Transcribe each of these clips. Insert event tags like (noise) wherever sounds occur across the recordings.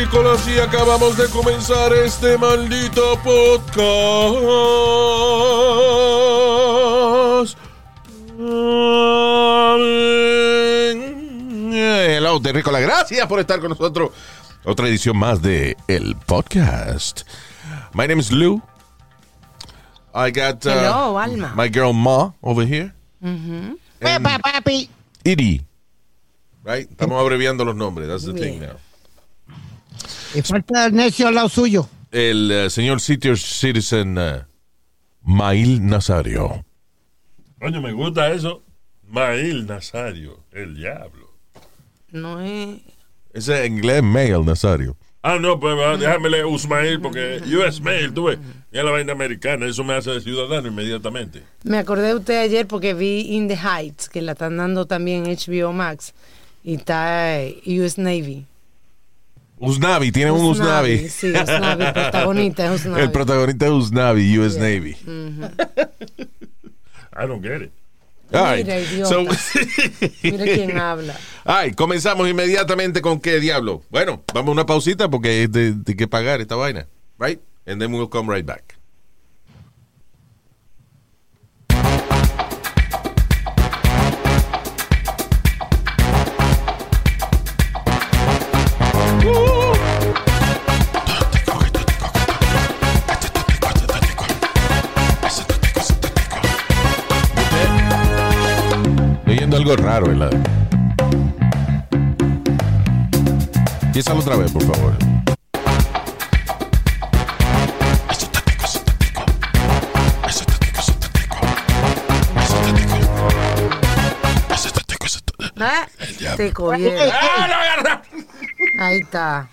Terrícolas y acabamos de comenzar este maldito podcast. Hello gracias por estar con nosotros. Otra edición más de el podcast. My name is Lou. I got uh, Hello, Alma. my girl Ma over here. Pepa, papi. Edie. Right? Estamos abreviando los nombres. That's the thing now. Y falta el necio al lado suyo. el eh, señor Senior Citizen eh, Mail Nazario. Coño, me gusta eso. Mail Nazario, el diablo. No es. Ese en inglés Mail Nazario. Ah, no, pues va, déjame leer Usmail porque US Mail, tú ves, ya la vaina americana, eso me hace de ciudadano inmediatamente. Me acordé de usted ayer porque vi In the Heights, que la están dando también HBO Max. Y está eh, US Navy. Usnavi, tiene un Usnavi. Sí, Usnavi, el protagonista es Usnavi. El protagonista es Usnavi, US Yeah. Navy. I don't get it. All right. Mira, idiota. So- (laughs) Mira quién habla. Ay, comenzamos inmediatamente con qué diablo. Bueno, vamos a una pausita porque es de, de que pagar esta vaina. Right? And then we'll come right back. Algo raro en la. Empieza otra vez, por favor. Ah, Te cogieron. Ahí está.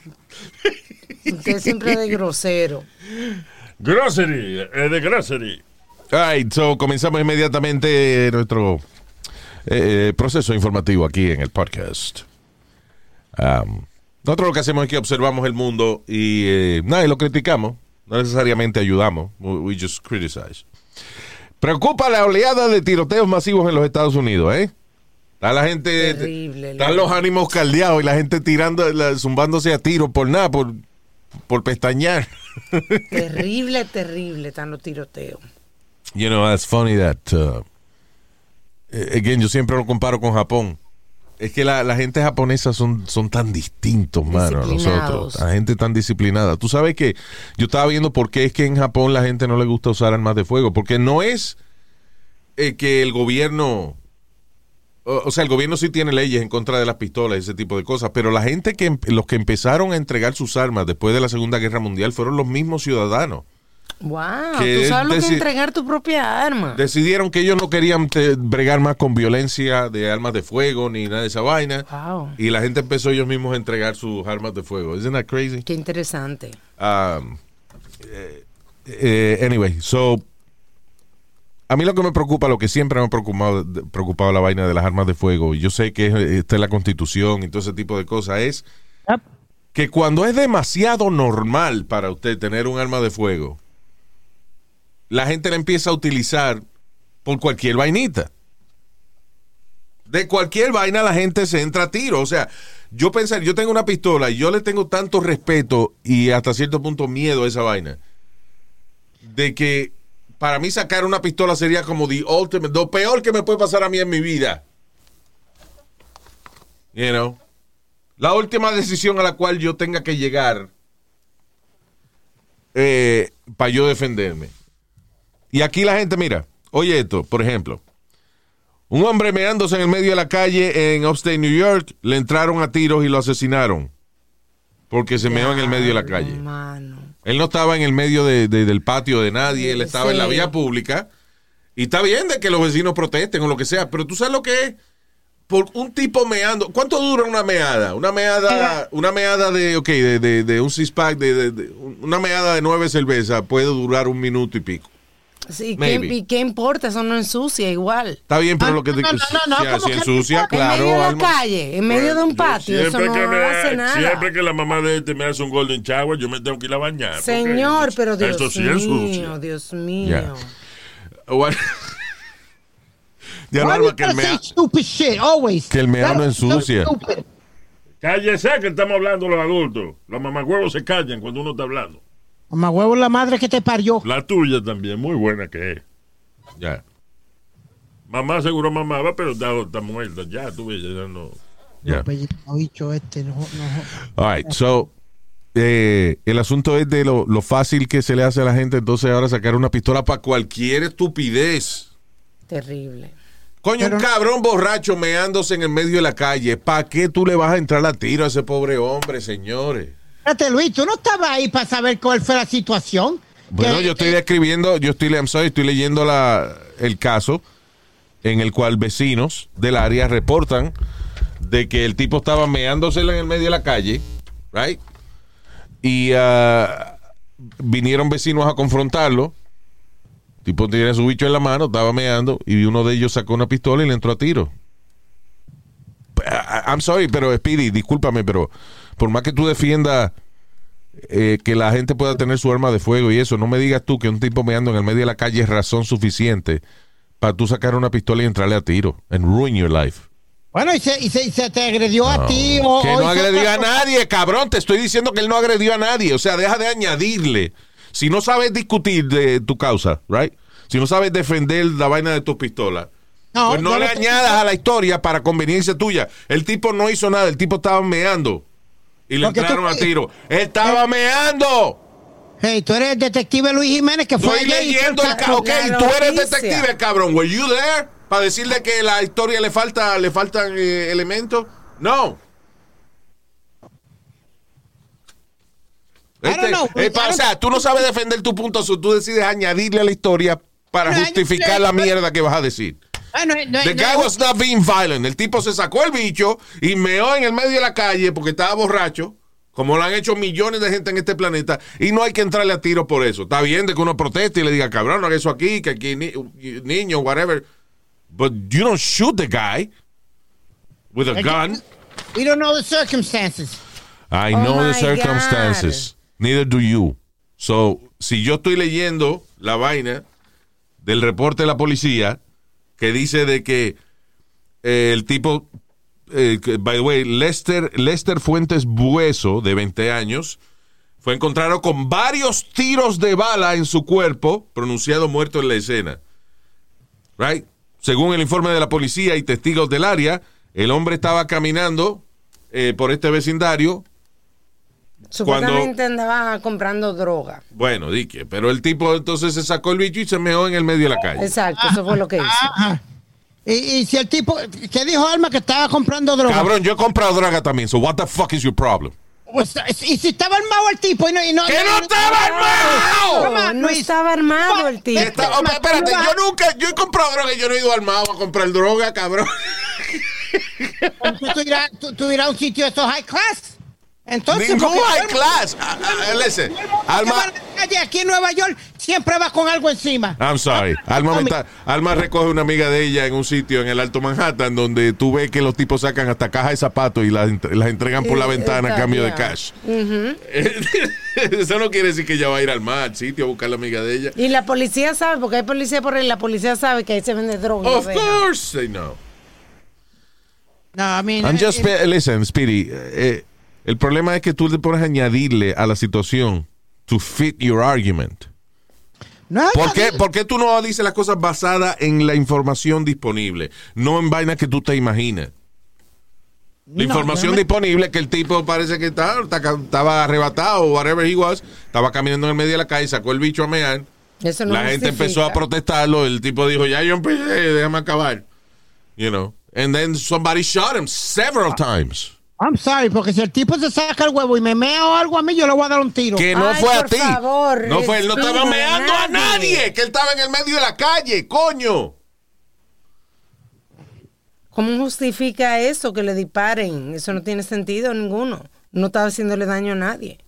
Usted siempre de grosero. Grocery, eh, de grocery. All right, so comenzamos inmediatamente nuestro eh, proceso informativo aquí en el podcast. Um, nosotros lo que hacemos es que observamos el mundo y eh, nada, y lo criticamos. No necesariamente ayudamos. We, just criticize. Preocupa la oleada de tiroteos masivos en los Estados Unidos, ¿eh? Está la gente, Terrible, están los ánimos caldeados y la gente tirando, la- zumbándose a tiro por nada, por, por pestañear. (laughs) Terrible, terrible están los tiroteos. You know, that's funny that. uh, again, yo siempre lo comparo con Japón. Es que la, la gente japonesa son, son tan distintos, mano, a nosotros. La gente tan disciplinada. Tú sabes que yo estaba viendo por qué es que en Japón la gente no le gusta usar armas de fuego. Porque no es eh, que el gobierno. O, o sea, el gobierno sí tiene leyes en contra de las pistolas y ese tipo de cosas. Pero la gente que. em- Los que empezaron a entregar sus armas después de la Segunda Guerra Mundial fueron los mismos ciudadanos. Wow, Que tú sabes lo que entregar tu propia arma. decidieron que ellos no querían te- bregar más con violencia de armas de fuego ni nada de esa vaina. Wow, Y la gente empezó ellos mismos a entregar sus armas de fuego. Isn't that crazy? qué interesante. Um, eh, eh, anyway, so a mí lo que me preocupa, lo que siempre me ha preocupado, preocupado la vaina de las armas de fuego, y yo sé que es- está en la constitución y todo ese tipo de cosas, es Yep. que cuando es demasiado normal para usted tener un arma de fuego, la gente la empieza a utilizar por cualquier vainita. De cualquier vaina la gente se entra a tiro. O sea, yo pensar, yo tengo una pistola y yo le tengo tanto respeto y hasta cierto punto miedo a esa vaina. De que para mí sacar una pistola sería como the ultimate, lo peor que me puede pasar a mí en mi vida. You know? La última decisión a la cual yo tenga que llegar para yo defenderme. Y aquí la gente, mira, oye esto, por ejemplo. Un hombre meándose en el medio de la calle en Upstate New York, le entraron a tiros y lo asesinaron. Porque se meó en el medio de la calle. Mano. Él no estaba en el medio de- de- del patio de nadie, él estaba en la vía pública. Y está bien de que los vecinos protesten o lo que sea, pero tú sabes lo que es por un tipo meando. ¿Cuánto dura una meada? Una meada, una meada de, ok, de, de, de un six pack, de, de- de- una meada de nueve cervezas puede durar un minuto y pico. Sí, ¿qué, Maybe. ¿Y qué importa? Eso no ensucia igual. Está bien, pero Ah, lo que te no, no, no, no, si- ¿cómo si que no ensucia, claro. en medio de la Alma. calle, en medio de un patio, eso no me- hace nada. Siempre que la mamá de este me hace un golden shower, yo me tengo que ir a bañar. Señor, pero Dios Esto sí mío, es sucio. Dios mío. Ya. (laughs) What- you que el, mea, stupid shit always? que el meado no so ensucia. Cállese que estamos hablando los adultos. Los mamagüevos se callan cuando uno está hablando. Mamá huevo la madre que te parió. La tuya también, muy buena que es. Ya. Mamá seguro mamaba, pero está, está muerta. Ya, tú ves, ya no. Ya. No, este, no, no. All right, so, eh, el asunto es de lo, lo fácil que se le hace a la gente, entonces ahora sacar una pistola para cualquier estupidez. Terrible. Coño, Pero- un cabrón borracho meándose en el medio de la calle. ¿Para qué tú le vas a entrar a tiro a ese pobre hombre, señores? Espérate, Luis, tú no estabas ahí para saber cuál fue la situación. Bueno, yo estoy describiendo, yo estoy, I'm sorry, estoy leyendo la, el caso en el cual vecinos del área reportan de que el tipo estaba meándose en el medio de la calle, right? Y ah, vinieron vecinos a confrontarlo. El tipo tiene su bicho en la mano, estaba meando y uno de ellos sacó una pistola y le entró a tiro. I- I'm sorry, pero Speedy, discúlpame, pero por más que tú defiendas eh, que la gente pueda tener su arma de fuego y eso, no me digas tú que un tipo meando en el medio de la calle es razón suficiente para tú sacar una pistola y entrarle a tiro and ruin your life. Bueno, y se, y se, y se te agredió a ti. O, que no agredió a nadie, cabrón. Te estoy diciendo que él no agredió a nadie. O sea, deja de añadirle. Si no sabes discutir de tu causa, right? Si no sabes defender la vaina de tu pistola, No, pues no le añadas a la historia para conveniencia tuya. El tipo no hizo nada, el tipo estaba meando. Y le Porque tú- entraron a tiro. ¡Él estaba meando! Hey, tú eres el detective Luis Jiménez que fue Estoy allá y hizo leyendo el caso. Ok, La tú eres noticia. detective, cabrón. ¿Were you there? Para decirle que la historia le falta, le faltan eh, elementos. No. I don't know. eh, pa- o sea, tú no sabes defender tu punto, so tú decides añadirle a la historia para justificar la mierda que vas a decir. Ah, no, no, The no, guy was not being violent. El tipo se sacó el bicho y meó en el medio de la calle porque estaba borracho, como lo han hecho millones de gente en este planeta, y no hay que entrarle a tiro por eso. Está bien de que uno proteste y le diga, cabrón, no haga eso aquí, que aquí ni- niño, whatever. But you don't shoot the guy with a gun. We don't know the circumstances. I Oh know the circumstances. Neither do you. So, si yo estoy leyendo la vaina del reporte de la policía que dice de que eh, el tipo, eh, by the way, Lester, Lester Fuentes Bueso, de 20 años, fue encontrado con varios tiros de bala en su cuerpo, pronunciado muerto en la escena. Right? Según el informe de la policía y testigos del área, el hombre estaba caminando eh, por este vecindario. Supuestamente andaba comprando droga. Bueno, dique, pero el tipo entonces se sacó el bicho y se meó en el medio de la calle. Exacto, eso fue lo que hizo. Ajá. (laughs) Y, y si el tipo, ¿qué dijo Alma que estaba comprando droga? Cabrón, yo he comprado droga también, so what the fuck is your problem? Pues, y si estaba armado el tipo y no... Y no ¡Que no estaba armado! No estaba armado el tipo. Está- oh, espérate, yo nunca, yo he comprado droga y yo no he ido armado a comprar droga, cabrón. Entonces, tú, irás, tú, tú irás a un sitio de esos high class. Entonces, Ningún high class. Ah, ah, listen, Alma, Aquí en Nueva York siempre va con algo encima. I'm sorry. Alma, me está- Alma recoge una amiga de ella en un sitio en el Alto Manhattan donde tú ves que los tipos sacan hasta cajas de zapatos y las, ent- las entregan por la ventana a cambio de cash. (laughs) Eso no quiere decir que ella va a ir al mar, al sitio a buscar a la amiga de ella. Y la policía sabe, porque hay policía por ahí, la policía sabe que ahí se vende droga. Of course they know. No, I mean, I'm eh, just, eh, listen, Speedy. eh, el problema es que tú pones a añadirle a la situación to fit your argument. no, ¿Por qué, no, por qué tú no dices las cosas basadas en la información disponible? No en vainas que tú te imaginas. La no, información me- disponible que el tipo parece que está- está- estaba arrebatado o whatever he was, estaba caminando en el medio de la calle, sacó el bicho a mear. Eso no la gente justifica. empezó a protestarlo, el tipo dijo, ya yo empecé, déjame acabar. You know. And then somebody shot him several times. I'm sorry, porque si el tipo se saca el huevo y me mea o algo a mí, yo le voy a dar un tiro. Que no Ay, fue a ti. favor, no fue, él no estaba meando a nadie. nadie, que él estaba en el medio de la calle, coño. ¿Cómo justifica eso que le disparen? Eso no tiene sentido ninguno. No está haciéndole daño a nadie.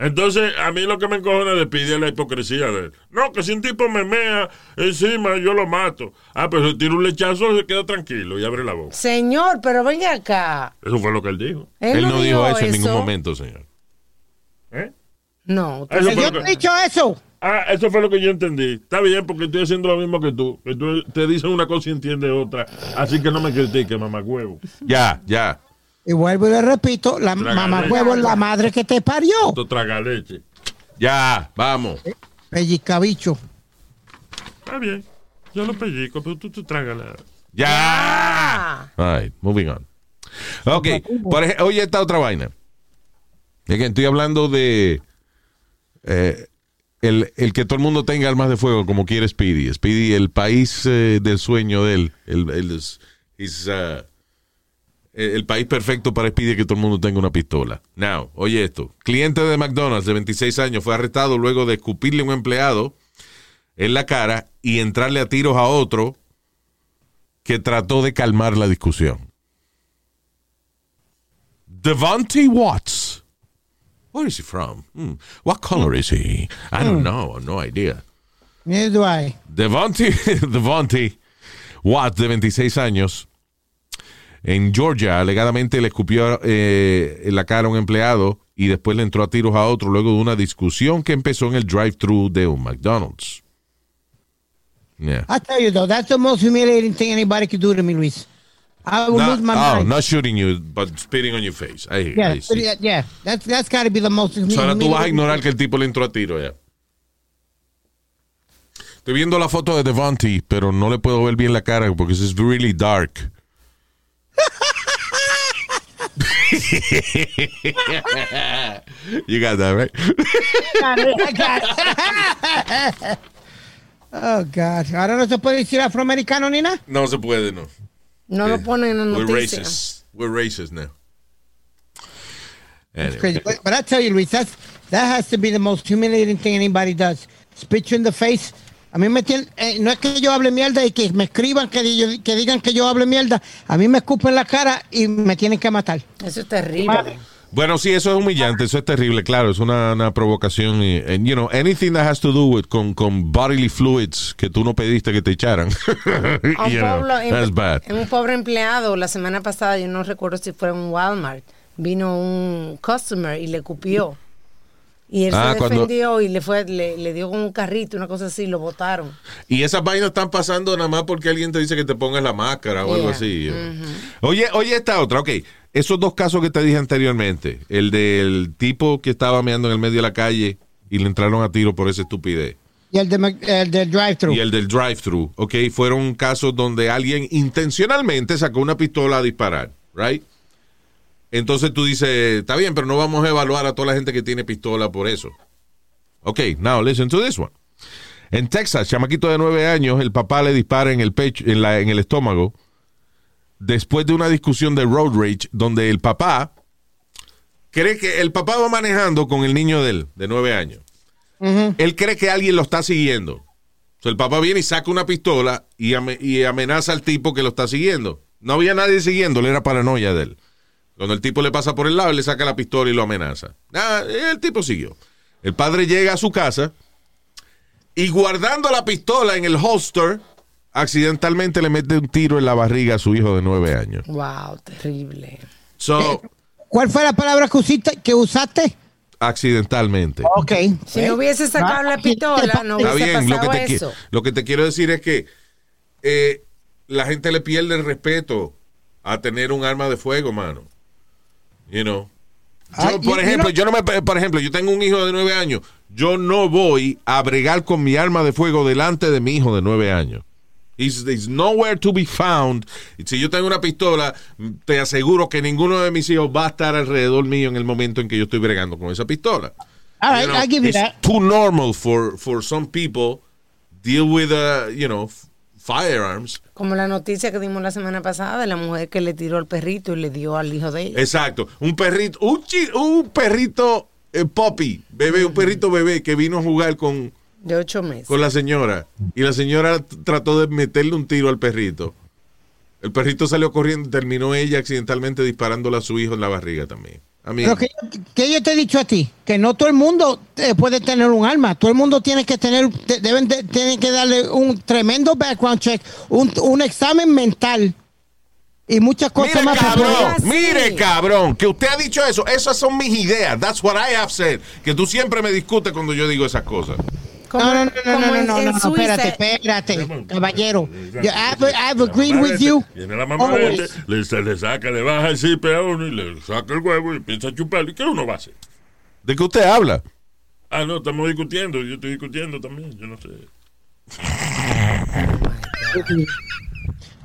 Entonces, a mí lo que me encojona de es la hipocresía de él. No, que si un tipo me mea encima, yo lo mato. Ah, pero si tira un lechazo, se queda tranquilo y abre la boca. Señor, pero venga acá. Eso fue lo que él dijo. Él, Él no dijo eso en ningún momento, señor. ¿Eh? No, Eso fue Yo no he dicho eso. Ah, eso fue lo que yo entendí. Está bien, porque estoy haciendo lo mismo que tú. Que tú te dicen una cosa y entiendes otra. Así que no me critiques, mamagüevo. Ya, ya. Y vuelvo y le repito, la mamá huevo es la madre que te parió. Tú traga leche. Ya, vamos. Pellizcabicho. Está bien. Yo lo pellico, pero tú, tú trágala. Ya. Ah, All right, moving on. Ok, por ej- oye esta otra vaina. Es que estoy hablando de eh, el, el que todo el mundo tenga armas de fuego como quiere Speedy. Speedy, el país eh, del sueño de él. El, el, is- is, uh, el el país perfecto para Speedy es que todo el mundo tenga una pistola. Now, oye esto. Cliente de McDonald's de 26 años fue arrestado luego de escupirle a un empleado en la cara y entrarle a tiros a otro que trató de calmar la discusión. Devontae Watts. Where is he from? Hmm. What color is he? I don't know. No idea. Neither do I. Devontae, (laughs) Devontae Watts, de 26 años, en Georgia, alegadamente le escupió eh, en la cara a un empleado y después le entró a tiros a otro luego de una discusión que empezó en el drive-thru de un McDonald's. Yeah. I tell you though, that's the most humiliating thing anybody could do to me, Luis. I would Not- lose my oh, mind. not shooting you, but spitting on your face. I, yeah, I see. yeah, that's that's got to be the most So, ahora tú vas a ignorar que el tipo le entró a tiro ya. Estoy viendo la foto de Devontae, pero no le puedo ver bien la cara porque es really dark. You got that, right? I got it. (laughs) oh God, ahora no se puede decir afroamericano ni nada. No se puede, no. no lo eh, ponen en la We're noticia. racist. We're racist now. Anyway. Crazy. But, but I tell you, Luis, that's, that has to be the most humiliating thing anybody does. Spit you in the face. A mí me tienen, eh, no es que yo hable mierda y que me escriban que, di- que digan que yo hable mierda. A mí me escupen la cara y me tienen que matar. Eso es terrible. Bueno, sí, eso es humillante, eso es terrible, claro, es una, una provocación. Y, and, you know, anything that has to do with con, con bodily fluids que tú no pediste que te echaran. (laughs) A un you know, pueblo- en- that's bad. un pobre empleado, la semana pasada, yo no recuerdo si fue en un Walmart, vino un customer y le cupió. Y él Ah, se cuando- defendió y le fue, le, le dio con un carrito, una cosa así, lo botaron. Y esas vainas están pasando nada más porque alguien te dice que te pongas la máscara o algo así. Oye, oye esta otra, ok. Esos dos casos que te dije anteriormente, el del tipo que estaba meando en el medio de la calle y le entraron a tiro por esa estupidez. Y el, de, el del drive-thru. Y el del drive-thru, ok, fueron casos donde alguien intencionalmente sacó una pistola a disparar, right? Entonces tú dices, está bien, pero no vamos a evaluar a toda la gente que tiene pistola por eso. Ok, now listen to this one. En Texas, chamaquito de nueve años, el papá le dispara en el pecho, en, la, en el estómago, después de una discusión de road rage, donde el papá cree que el papá va manejando con el niño de él, de nueve años. Él cree que alguien lo está siguiendo. O sea, el papá viene y saca una pistola y, ame- y amenaza al tipo que lo está siguiendo. No había nadie siguiéndole, era paranoia de él. Cuando el tipo le pasa por el lado, él le saca la pistola y lo amenaza. Ah, el tipo siguió. El padre llega a su casa y guardando la pistola en el holster, accidentalmente le mete un tiro en la barriga a su hijo de nueve años. Wow, terrible. So, ¿Cuál fue la palabra que usaste? Que usaste? accidentalmente. Ok. Si no hubiese sacado la pistola, no Está hubiese bien, lo que, pasado te, qui- eso. lo que te quiero decir es que eh, la gente le pierde el respeto a tener un arma de fuego, mano. You know. Yo, Ah, por y- y ejemplo, no- yo no me, por ejemplo, yo tengo un hijo de nueve años. Yo no voy a bregar con mi arma de fuego delante de mi hijo de nueve años. He's, he's nowhere to be found. Si yo tengo una pistola, te aseguro que ninguno de mis hijos va a estar alrededor mío en el momento en que yo estoy bregando con esa pistola. All right, You know, I'll give you it's that. too normal for, for some people deal with, uh, you know, firearms. Como la noticia que dimos la semana pasada de la mujer que le tiró al perrito y le dio al hijo de ella. Exacto. Un perrito, un, perrito eh, puppy, bebé, un perrito bebé que vino a jugar con, De ocho meses. con la señora y la señora trató de meterle un tiro al perrito. El perrito salió corriendo y terminó ella accidentalmente disparándole a su hijo en la barriga también. Mí, Pero que, que yo te he dicho a ti, que no todo el mundo eh, puede tener un arma. Todo el mundo tiene que tener, de- deben de- tienen que darle un tremendo background check, un, un examen mental y muchas cosas Mire, más. cabrón, mire, cabrón, que usted ha dicho eso. Esas son mis ideas. That's what I have said. Que tú siempre me discutes cuando yo digo esas cosas. Como- No, no, no, no, como no, en- no, en no, no, Suiza- espérate, espérate, caballero. Yo, I've, I've agreed Mamá with de este, you. Viene la mamá de always. este, le, se le saca, le baja el zipe a uno y le saca el huevo y empieza a chuparlo. ¿Y qué uno va a hacer? ¿De qué usted habla? Ah, no, estamos discutiendo. Yo estoy discutiendo también. Yo no sé.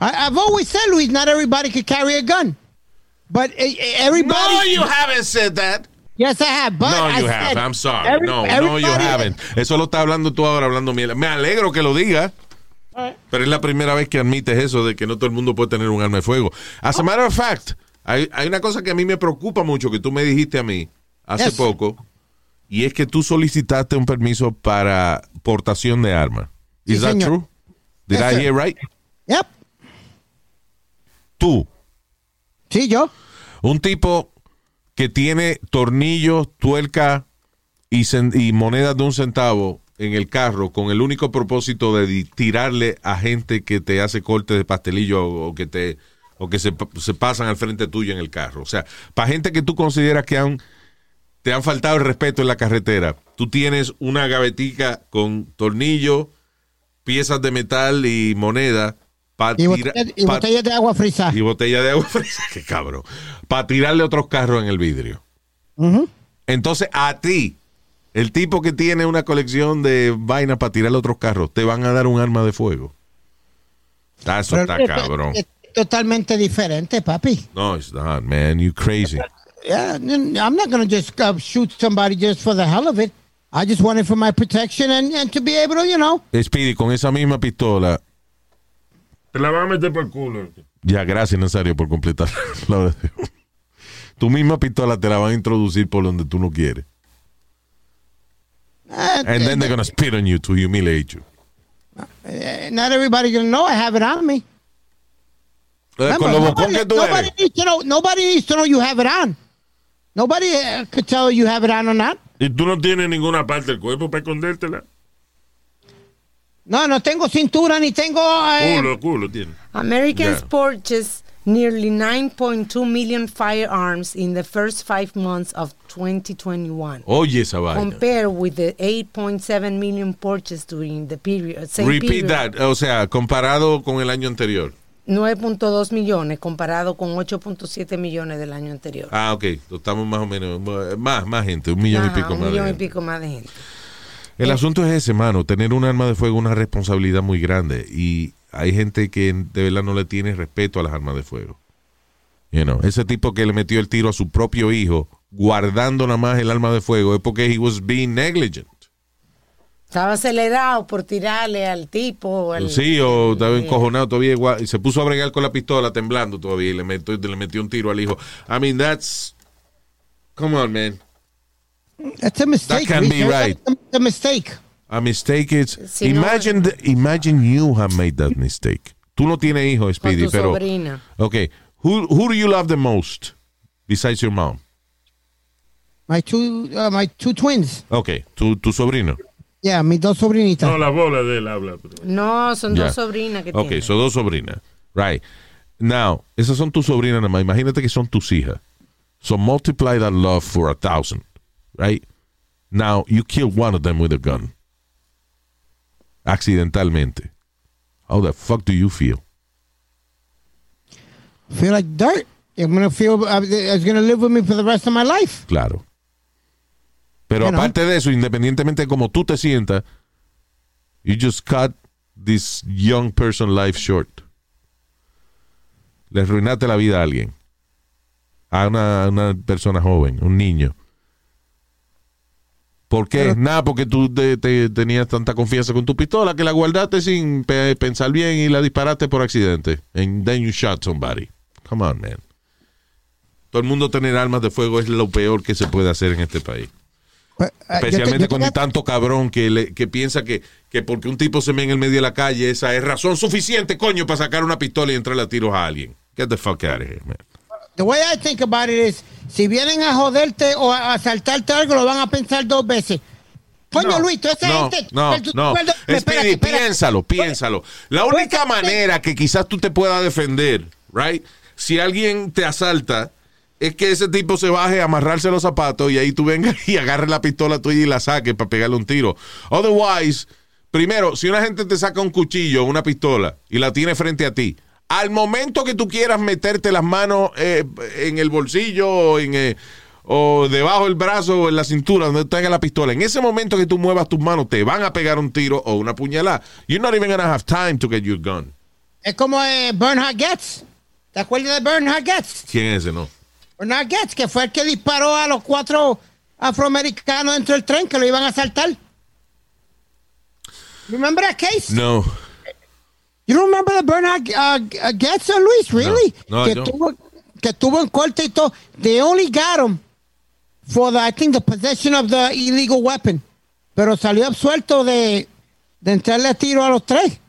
I, I've always said, Luis, not everybody can carry a gun. But eh, eh, everybody. No, you haven't said that. Yes, I have. But No, I you have. I'm sorry. every- no, no, you haven't. Eso lo está hablando tú ahora, hablando miel. Me alegro que lo digas. Pero es la primera vez que admites eso de que no todo el mundo puede tener un arma de fuego. As a matter of fact, hay, hay una cosa que a mí me preocupa mucho que tú me dijiste a mí hace Yes. poco, y es que tú solicitaste un permiso para portación de armas. Is Sí, that señor. true? Did Yes, I hear right? Yep. Tú, Sí, yo. un tipo que tiene tornillos, tuerca y, monedas de un centavo en el carro con el único propósito de tirarle a gente que te hace corte de pastelillo o, que te o que se, se pasan al frente tuyo en el carro. O sea, para gente que tú consideras que han te han faltado el respeto en la carretera, tú tienes una gavetica con tornillos, piezas de metal y moneda para Y, botella, y botellas de agua frisa. y botella de agua fresca, (laughs) qué cabrón, para tirarle otros carros en el vidrio. Entonces, a ti, el tipo que tiene una colección de vainas para tirarle otros carros, te van a dar un arma de fuego. Ah, Eso Pero está es- cabrón. es totalmente diferente, papi. No, it's not, man. You crazy. Yeah, I'm not going to just uh, shoot somebody just for the hell of it. I just want it for my protection and, and to be able to, you know. Speedy, con esa misma pistola. Te la van a meter por el culo. Ya, gracias, Nazario, por completar (laughs) la oración. Tu misma pistola te la van a introducir por donde tú no quieres. Uh, And then they're gonna spit on you to humiliate you. uh, not everybody going to know I have it on me. Eh, Con Remember, lo bocón nobody, que tú nobody eres. needs to know. Nobody needs to know you have it on. Nobody uh, could tell you have it on or not. Y tú no tienes ninguna parte del cuerpo para escondértela. No, no tengo cintura ni tengo. eh, Culo, culo tiene. Americans Yeah. purchased nearly 9.2 million firearms in the first five months of 2021, Oye esa vaina. compared with the 8.7 million purchased during the period. Same Repeat period, that. O sea, comparado con el año anterior. 9.2 millones comparado con 8.7 millones del año anterior. Ah, ok. Estamos más o menos. Más, más gente. Un millón y pico un más. de millón y gente. pico más de gente. El asunto es ese, mano. Tener un arma de fuego es una responsabilidad muy grande. Y hay gente que de verdad no le tiene respeto a las armas de fuego. You know, ese tipo que le metió el tiro a su propio hijo, guardando nada más el arma de fuego, es porque he was being negligent. Estaba acelerado por tirarle al tipo. al- Sí, o estaba encojonado todavía igual, y se puso a bregar con la pistola temblando todavía y le metió, le metió un tiro al hijo. I mean, that's... Come on, man. That's a mistake. can't be Reese. right. A mistake. A mistake is... Si no- imagine, the- imagine you have made that mistake. Tú no tienes hijos, Con Speedy, tu pero... sobrina. Okay. Who, who do you love the most besides your mom? My two, uh, my two twins. Okay, tu, tu sobrino. Yeah, mis dos sobrinitas. No, la bola de él habla. No, son Ya. dos sobrinas que Ok, tiene. son dos sobrinas. Right. Now, esas son tus sobrinas nada más. Imagínate que son tus hijas. So multiply that love for a thousand. Right? Now, you kill one of them with a gun. Accidentalmente. How the fuck do you feel? feel like dirt. I'm gonna feel. Uh, it's gonna live with me for the rest of my life. Claro. Pero aparte de eso, independientemente de cómo tú te sientas, you just cut this young person life short. Le arruinaste la vida a alguien. A una, una persona joven, un niño. ¿Por qué? Pero- Nada, porque tú te- te- tenías tanta confianza con tu pistola que la guardaste sin pe- pensar bien y la disparaste por accidente. And then you shot somebody. Come on, man. Todo el mundo tener armas de fuego es lo peor que se puede hacer en este país. Pues, ah, yo te- Especialmente yo te- cuando hay tanto cabrón que, le- que piensa que, que porque un tipo se ve en el medio de la calle, esa es razón suficiente, coño, para sacar una pistola y entrarle a tiros a alguien. Get the fuck out of here, man. The way I think about it is, si vienen a joderte o a asaltarte algo, lo van a pensar dos veces. Coño, No, Luis, toda esa no, gente... no, ¿tú te no. Espérate, espérate. piénsalo, piénsalo. La única manera que quizás tú te puedas defender, right? Si alguien te asalta, es que ese tipo se baje a amarrarse los zapatos y ahí tú vengas (laughs) y agarres la pistola tuya y la saques para pegarle un tiro. Otherwise, primero, si una gente te saca un cuchillo o una pistola y la tiene frente a ti, al momento que tú quieras meterte las manos eh, en el bolsillo o en... eh, o debajo del brazo o en la cintura donde tenga la pistola. En ese momento que tú muevas tus manos, te van a pegar un tiro o una puñalada. You're not even gonna have time to get your gun. Es como eh, Bernhard Getz. ¿Te acuerdas de Bernhard Getz? ¿Quién es ese, no? Bernhard Getz, que fue el que disparó a los cuatro afroamericanos dentro del tren que lo iban a asaltar. Remember that case? No. You don't remember the Bernhard uh, uh, Getz, Luis? Really? No, I que, tuvo, que tuvo en corte y todo. They only got him for the, I think, the possession of the illegal weapon. Pero salió absuelto de, de entrarle a tiro a los tres.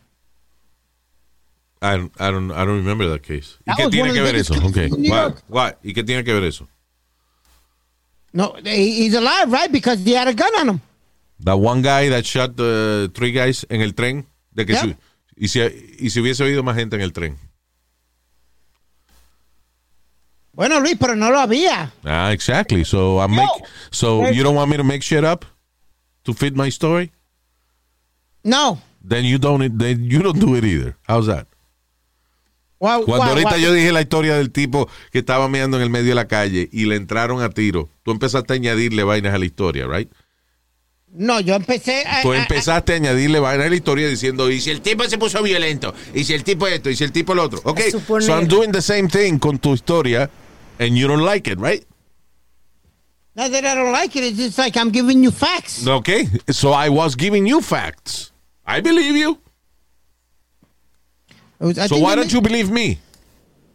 I, don't- I don't, I don't remember that case. ¿Y That qué was tiene que ver eso? Okay. Why? Why? ¿Y qué tiene que ver eso? No, he- he's alive, right? Because he had a gun on him. That one guy that shot the three guys en el tren. De que Yeah. Y, si, y si hubiese habido más gente en el tren. Bueno, Luis, pero no lo había. Ah, exactly. So I make. So you don't want me to make shit up to fit my story? No. Then you don't. Then you don't do it either. How's that? Why- Cuando ahorita yo dije la historia del tipo que estaba meando en el medio de la calle y le entraron a tiro, tú empezaste a añadirle vainas a la historia, right? No, yo empecé a... Tú a- empezaste a añadirle vainas a la historia diciendo, y si el tipo se puso violento, y si el tipo esto, y si el tipo lo otro. Ok, A suponer. so I'm doing the same thing con tu historia, and you don't like it, right? Not that I don't like it, it's just like I'm giving you facts. Okay, so I was giving you facts. I believe you. I So why don't you believe me?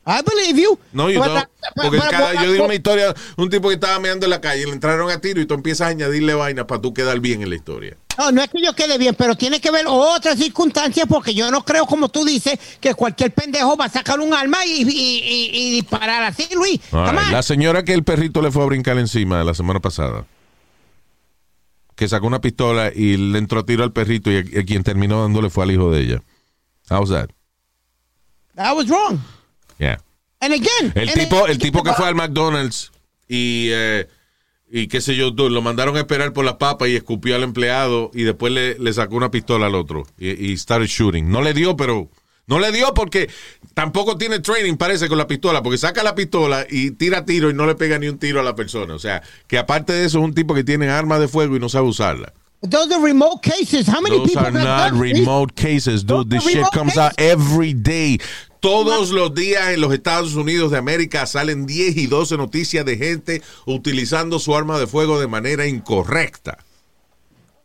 I believe you. No, you don't. Porque but- cada, but- yo digo una historia, un tipo que estaba meando en la calle, le entraron a tiro y tú empiezas a añadirle vainas para tú quedar bien en la historia. No, no es que yo quede bien, pero tiene que ver otras circunstancias porque yo no creo, como tú dices, que cualquier pendejo va a sacar un arma y, y- y- y disparar así, Luis. Right. La señora que el perrito le fue a brincar encima la semana pasada, que sacó una pistola y le entró a tiro al perrito y a, a quien terminó dándole fue al hijo de ella. How's that? That was wrong. Yeah. And again. El and tipo, el tipo que fue al McDonald's y, eh, y qué sé yo, lo mandaron a esperar por las papas y escupió al empleado y después le, le sacó una pistola al otro y, y started shooting. No le dio, pero no le dio porque tampoco tiene training, parece, con la pistola, porque saca la pistola y tira tiro y no le pega ni un tiro a la persona. O sea, que aparte de eso es un tipo que tiene armas de fuego y no sabe usarla. Those are remote cases. How many Those people are not remote cases, dude. Those This shit comes out every day. Todos los días en los Estados Unidos de América salen 10 y 12 noticias de gente utilizando su arma de fuego de manera incorrecta.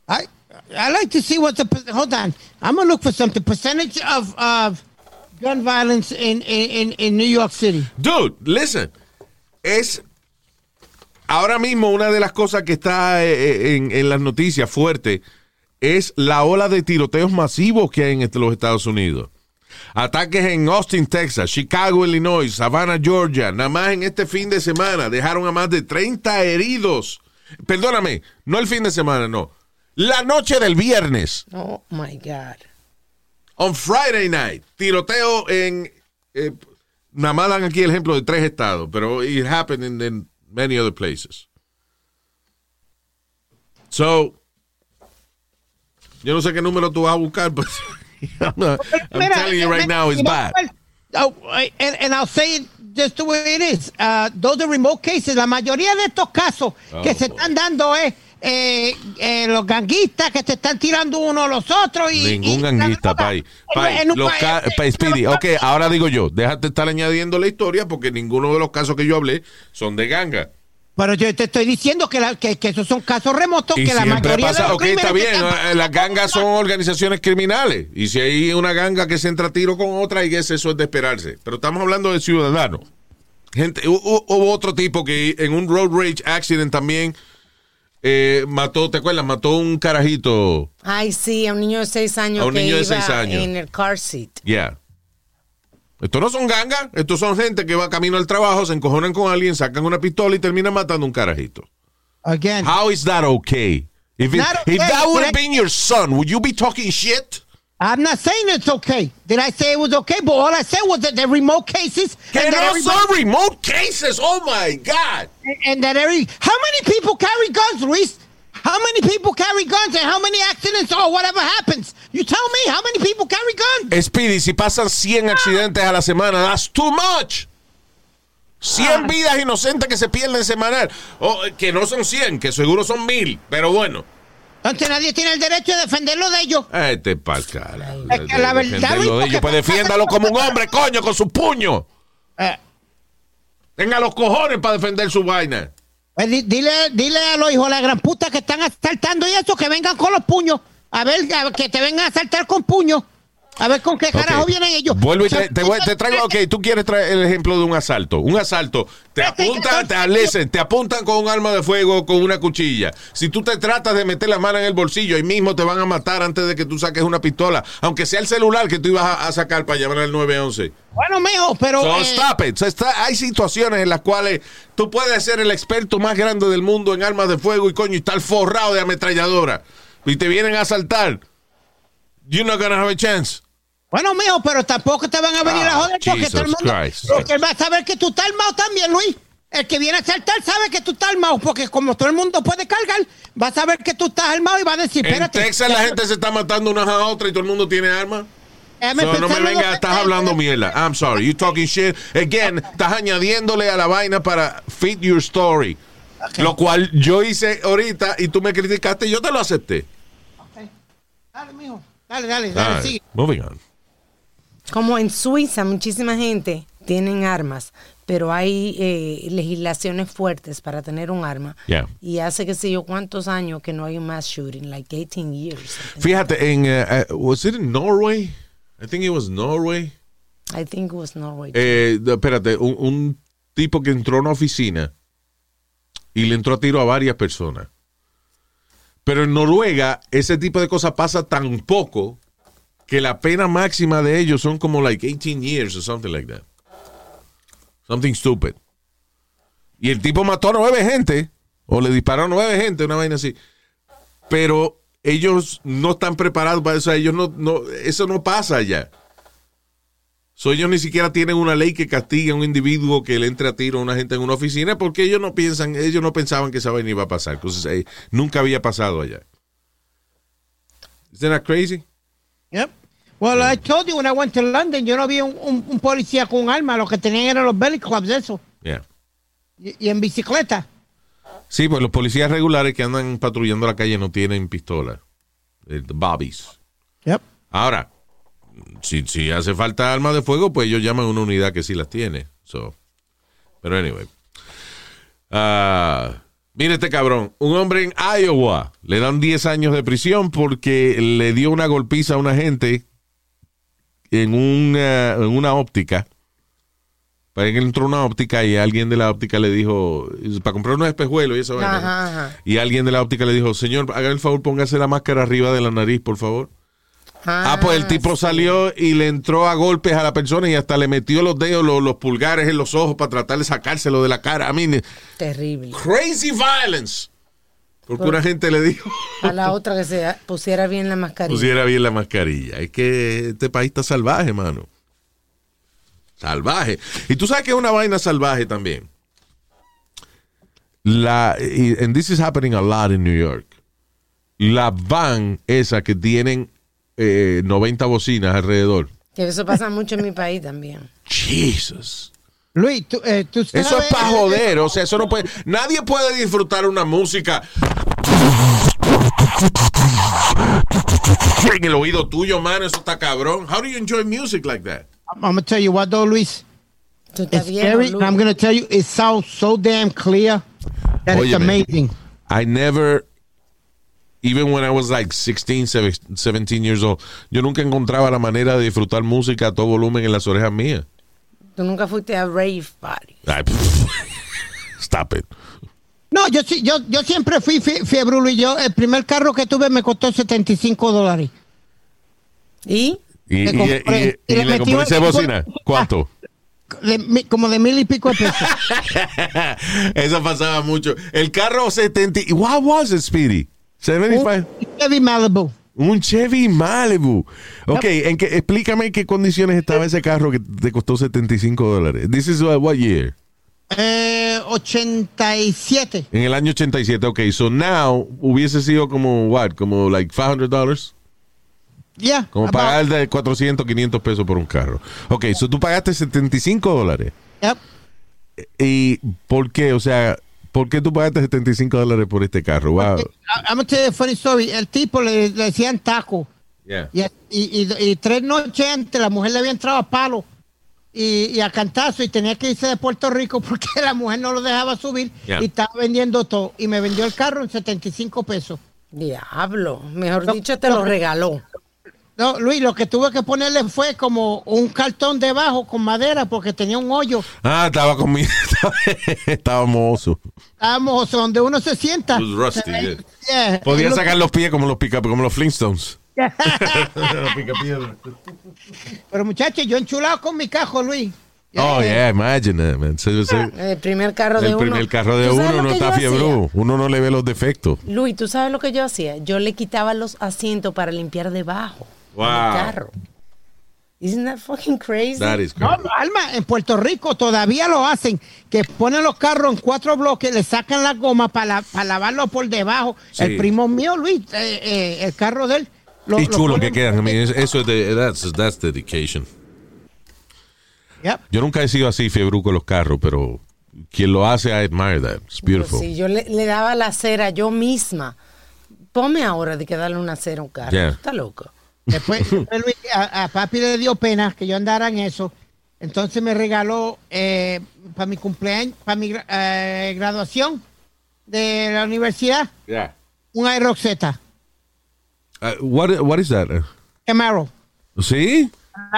I I like to see what the hold on. I'm gonna look for something. Percentage of of gun violence in in, in, New York City. Dude, listen. Es ahora mismo una de las cosas que está eh, en, en las noticias fuerte es la ola de tiroteos masivos que hay en este- los Estados Unidos. Ataques en Austin, Texas, Chicago, Illinois, Savannah, Georgia. Nada más en este fin de semana dejaron a más de 30 heridos. Perdóname, no el fin de semana, no. La noche del viernes. Oh my God. On Friday night, tiroteo en. eh, nada más dan aquí el ejemplo de tres estados, pero it happened in, many other places. So, yo no sé qué número tú vas a buscar, (laughs) pero (laughs) I'm, not- I'm Mira, telling you right now, it's bad. Oh, and, and I'll say it just the way it is. Uh, those are remote cases. La mayoría de estos casos que se están dando es eh, eh, los ganguistas que se están tirando uno a los otros. Y, Ningún y ganguista. En- en los país- ca- pay, Speedy. Ok, ahora digo yo, déjate estar añadiendo la historia porque ninguno de los casos que yo hablé son de ganga. Pero yo te estoy diciendo que, la- que, que esos son casos remotos, Y que la mayoría de los ok, está bien, eh, las gangas son organizaciones criminales. Y si hay una ganga que se entra a tiro con otra, y eso es de esperarse. Pero estamos hablando de ciudadanos. Gente, hu- hu- hubo otro tipo que en un road rage accident también eh, mató, ¿te acuerdas? Mató un carajito. Ay, sí, a un niño de seis años A un que niño de iba seis años. en el car seat. Yeah. Estos no son gangas, estos son gente que va camino al trabajo, se encojonan con alguien, sacan una pistola y terminan matando un carajito. Again. How is that okay? If, it- Not if okay, that would have been your son, would you be talking shit? I'm not saying it's okay. Did I say it was okay? But all I said was that the remote cases Que and, no son remote cases. Oh my God. and that every how many people carry guns, Luis? How many people carry guns and how many accidents or whatever happens? You tell me how many people carry guns? Speedy, si pasan 100 accidentes a la semana, that's too much. 100 vidas inocentes que se pierden semanal. O, que no son 100, que seguro son 1000. Pero bueno. Entonces nadie tiene el derecho de defenderlo de ellos. Este pa'l cara. Es que la verdad, de ellos. Pues defiéndalo como un hombre, coño, con su puño. Eh, Tenga los cojones para defender su vaina. Pues di- dile, dile a los hijos de la gran puta que están asaltando y eso, que vengan con los puños. A ver, a ver, que te vengan a asaltar con puños. A ver con qué carajo vienen ellos. Vuelvo y te, te voy- te traigo, ok, tú quieres traer el ejemplo de un asalto. Un asalto, te apuntan, te, listen, te apuntan con un arma de fuego, con una cuchilla. Si tú te tratas de meter la mano en el bolsillo, ahí mismo te van a matar antes de que tú saques una pistola. Aunque sea el celular que tú ibas a, a sacar para llamar al 911. Bueno, mijo, pero. So, eh, stop it. So, está- hay situaciones en las cuales tú puedes ser el experto más grande del mundo en armas de fuego y coño, y estar forrado de ametralladora. Y te vienen a asaltar. You're not gonna have a chance. Bueno, mijo, pero tampoco te van a venir Ah, a joder porque Jesus todo el mundo. Christ. Porque él va a saber que tú estás armado también, Luis. El que viene a saltar sabe que tú estás armado, porque como todo el mundo puede cargar, va a saber que tú estás armado y va a decir, En espérate. Texas la gente se está matando unas a otras y todo el mundo tiene armas. So, no me venga, estás hablando mierda. I'm sorry, you talking shit. Again, estás añadiéndole a la vaina para fit your story. Lo cual yo hice ahorita y tú me criticaste y yo te lo acepté. Dale, mijo. Dale, dale, dale, right, sigue. moving on. Como en Suiza, muchísima gente tienen armas, pero hay eh, legislaciones fuertes para tener un arma. Yeah. Y hace que sé yo cuántos años que no hay un mass shooting, like 18 years. Fíjate, en, eh, eh, was it in Norway? I think it was Norway. I think it was Norway. Eh, espérate, un, un tipo que entró a una oficina y le entró a tiro a varias personas. Pero en Noruega ese tipo de cosas pasa tan poco que la pena máxima de ellos son como like 18 years or something like that. Something stupid. Y el tipo mató a nueve gente o le disparó a nueve gente, una vaina así. Pero ellos no están preparados para eso. Ellos no, no, eso no pasa allá. So, ellos ni siquiera tienen una ley que castigue a un individuo que le entre a tiro a una gente en una oficina porque ellos no piensan, ellos no pensaban que esa vaina iba a pasar. Entonces, eh, nunca había pasado allá. Isn't that crazy? Yep. Well, I told you when I went to London, yo no vi un, un- un policía con un arma, lo que tenían eran los belly clubs, eso. Yeah. Y, y en bicicleta. Sí, pues los policías regulares que andan patrullando la calle no tienen pistola. Eh, the bobbies. Yep. Ahora, si, si hace falta armas de fuego, pues ellos llaman a una unidad que sí las tiene. So, pero anyway. Ah, mire este cabrón. Un hombre en Iowa le dan 10 años de prisión porque le dio una golpiza a una gente en una, en una óptica. Para que entró una óptica y alguien de la óptica le dijo, para comprar unos espejuelos y. Ajá, ajá. Y alguien de la óptica le dijo, señor, haga el favor, póngase la máscara arriba de la nariz, por favor. Ah, pues el tipo sí. salió y le entró a golpes a la persona y hasta le metió los dedos, los, los pulgares en los ojos para tratar de sacárselo de la cara. I mean, Terrible. crazy violence. Porque una gente le dijo, A la otra que se pusiera bien la mascarilla. pusiera bien la mascarilla. Es que este país está salvaje, mano. Salvaje. Y tú sabes que es una vaina salvaje también. La, y- and this is happening a lot in New York. La van esa que tienen eh, 90 bocinas alrededor. Que eso pasa mucho en mi país también. Jesus. Luis, tú, eh, tú Eso es para joder, o sea, eso no puede. Nadie puede disfrutar una música en el oído tuyo, man. Eso está cabrón. How do you enjoy music like that? I'm gonna tell you what though, Luis. It's scary. And I'm gonna tell you, it sounds so damn clear that it's Óyeme. amazing. I never, even when I was like 16, 17 years old, yo nunca encontraba la manera de disfrutar música a todo volumen en las orejas mías. Tú nunca fuiste a rave party. (laughs) Stop it. No, yo sí, yo, yo siempre fui fie- fiebre y yo, el primer carro que tuve me costó 75 dólares. ¿Y? ¿Y, Le compré- y- y y le le metí compré esa un- bocina? ¿Cuánto? De mi- como de mil y pico de pesos. (laughs) Eso pasaba mucho. El carro 70. What was it, Speedy? 75. Un Chevy Malibu. Un Chevy Malibu. Ok, ¿en qué, explícame en qué condiciones estaba ese carro que te costó 75 dólares. This is uh, what year? Eh, 87. En el año 87. Ok, so now hubiese sido como, what? Como like 500 dollars. Ya. Como about- pagar de 400, 500 pesos por un carro. Ok, so tú pagaste 75 dólares. Yep. ¿Y por qué? O sea, ¿por qué tú pagaste 75 dólares por este carro? Wow. I- I'm gonna tell you a funny story. El tipo le, le decían taco. Yeah. Y, y- y- y tres noches antes la mujer le había entrado a palo y, y a cantazo y tenía que irse de Puerto Rico (laughs) porque la mujer no lo dejaba subir Yeah. y estaba vendiendo todo. Y me vendió el carro en 75 pesos. Diablo. Mejor dicho, te lo regaló. No, Luis, lo que tuve que ponerle fue como un cartón debajo con madera porque tenía un hoyo. Ah, estaba conmigo. (laughs) estaba mozo. Estábamos donde uno se sienta. Rusty, Se ve- yeah. Yeah. Podía lo- sacar los pies como los pica, como los Flintstones. (laughs) Pero muchachos, yo enchulado con mi cajo, Luis. Oh, yeah, imagine that, man. Se- El primer carro de el uno. primer carro de ¿Tú sabes uno no está fiebre. Uno no le ve los defectos. Luis, ¿tú sabes lo que yo hacía? Yo le quitaba los asientos para limpiar debajo. Wow. carro. Isn't that fucking crazy? That is No, crazy. Alma, en Puerto Rico todavía lo hacen, que ponen los carros en cuatro bloques, le sacan la goma para, para lavarlo por debajo. Sí. El primo mío, Luis, eh, eh, el carro de él. lo- Y lo chulo que quedan. I mean, es- eso es de, that's, that's dedication. Yep. Yo nunca he sido así fiebre con los carros, pero quien lo hace, I admire that. It's beautiful. Sí, yo le, le daba la cera yo misma. Ponme ahora de que darle una cera a un carro. Yeah. Está loco. Después, (laughs) después, Luis, a, a papi le dio pena que yo andara en eso. Entonces me regaló para mi cumpleaños, para mi eh, graduación de la universidad, Yeah. un Aerox Z, Uh, what, what is that? Camaro. ¿Sí?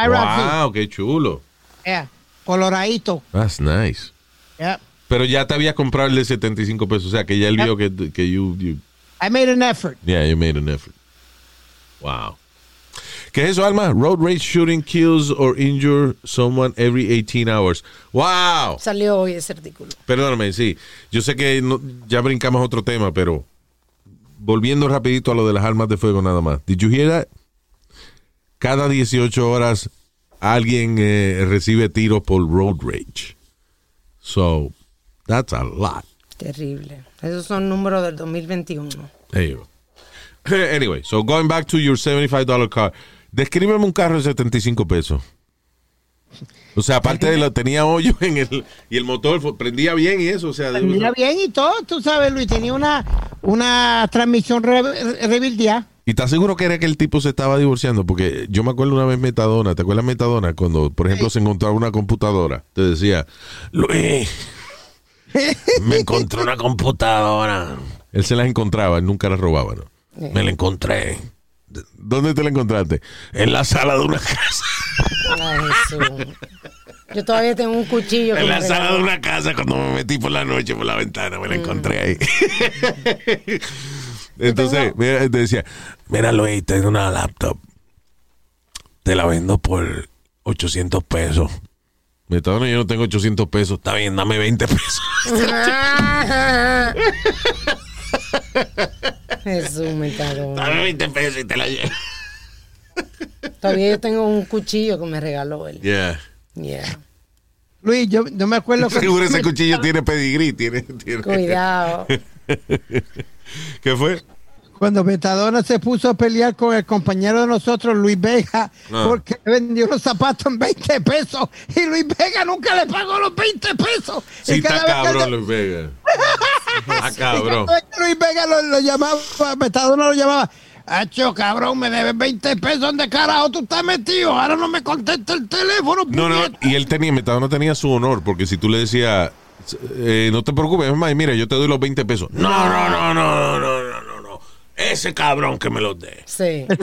Wow, qué chulo. Yeah, coloradito. That's nice. Yeah. Pero ya te habías comprado el de 75 pesos. O sea, que ya él vio que, que you, you, I made an effort. yeah, you made an effort. Wow. ¿Qué es eso, Alma? Road rage shooting kills or injure someone every 18 hours. Wow. Salió hoy ese artículo. Perdóname, sí. Yo sé que no- ya brincamos otro tema, pero volviendo rapidito a lo de las armas de fuego nada más. Did you hear that? Cada 18 horas alguien eh, recibe tiros por road rage. So, that's a lot. Terrible. Esos son números del 2021. There you go. (laughs) Anyway, so going back to your $75 car. Descríbeme un carro de 75 pesos. O sea, aparte de lo tenía hoyo en el y el motor prendía bien y eso, o sea, Mira bien y todo, tú sabes, Luis, tenía una, una transmisión re. ¿Y estás seguro que era que el tipo se estaba divorciando? Porque yo me acuerdo una vez Metadona, ¿te acuerdas Metadona? Cuando, por ejemplo, se encontraba una computadora, te decía, Luis, (laughs) me encontré una computadora. Él se las encontraba, él nunca las robaba, ¿no? Me la encontré. ¿Dónde te la encontraste? En la sala de una casa. Ay, Jesús. Yo todavía tengo un cuchillo. En la sala de una casa cuando me metí por la noche por la ventana, me la encontré ahí. (laughs) Entonces, mira, te decía, mira Luis, tengo una laptop. Te la vendo por 800 pesos. Me está yo no tengo 800 pesos. Está bien, dame 20 pesos. (laughs) (laughs) Jesús, me cagó. Dame 20 pesos y te la llevo. Todavía yo tengo un cuchillo que me regaló él. Yeah. Yeah. Luis, yo no me acuerdo que- (laughs) Seguro ese cuchillo (laughs) tiene pedigrí. Tiene, tiene- Cuidado. ¿Qué fue? Cuando Metadona se puso a pelear con el compañero de nosotros, Luis Vega, ah. porque vendió los zapatos en 20 pesos y Luis Vega nunca le pagó los 20 pesos. Sí, (laughs) está cabrón. Luis Vega. está cabrón. Luis Vega lo, llamaba, Metadona lo llamaba. Hacho, cabrón, me debes 20 pesos. ¿Dónde carajo tú estás metido? Ahora no me contesta el teléfono. No, no, y él tenía, Metadona tenía su honor, porque si tú le decías, eh, no te preocupes, es más, mira, yo te doy los 20 pesos. No, no, no, no, no. Ese cabrón que me los dé. Sí. (laughs)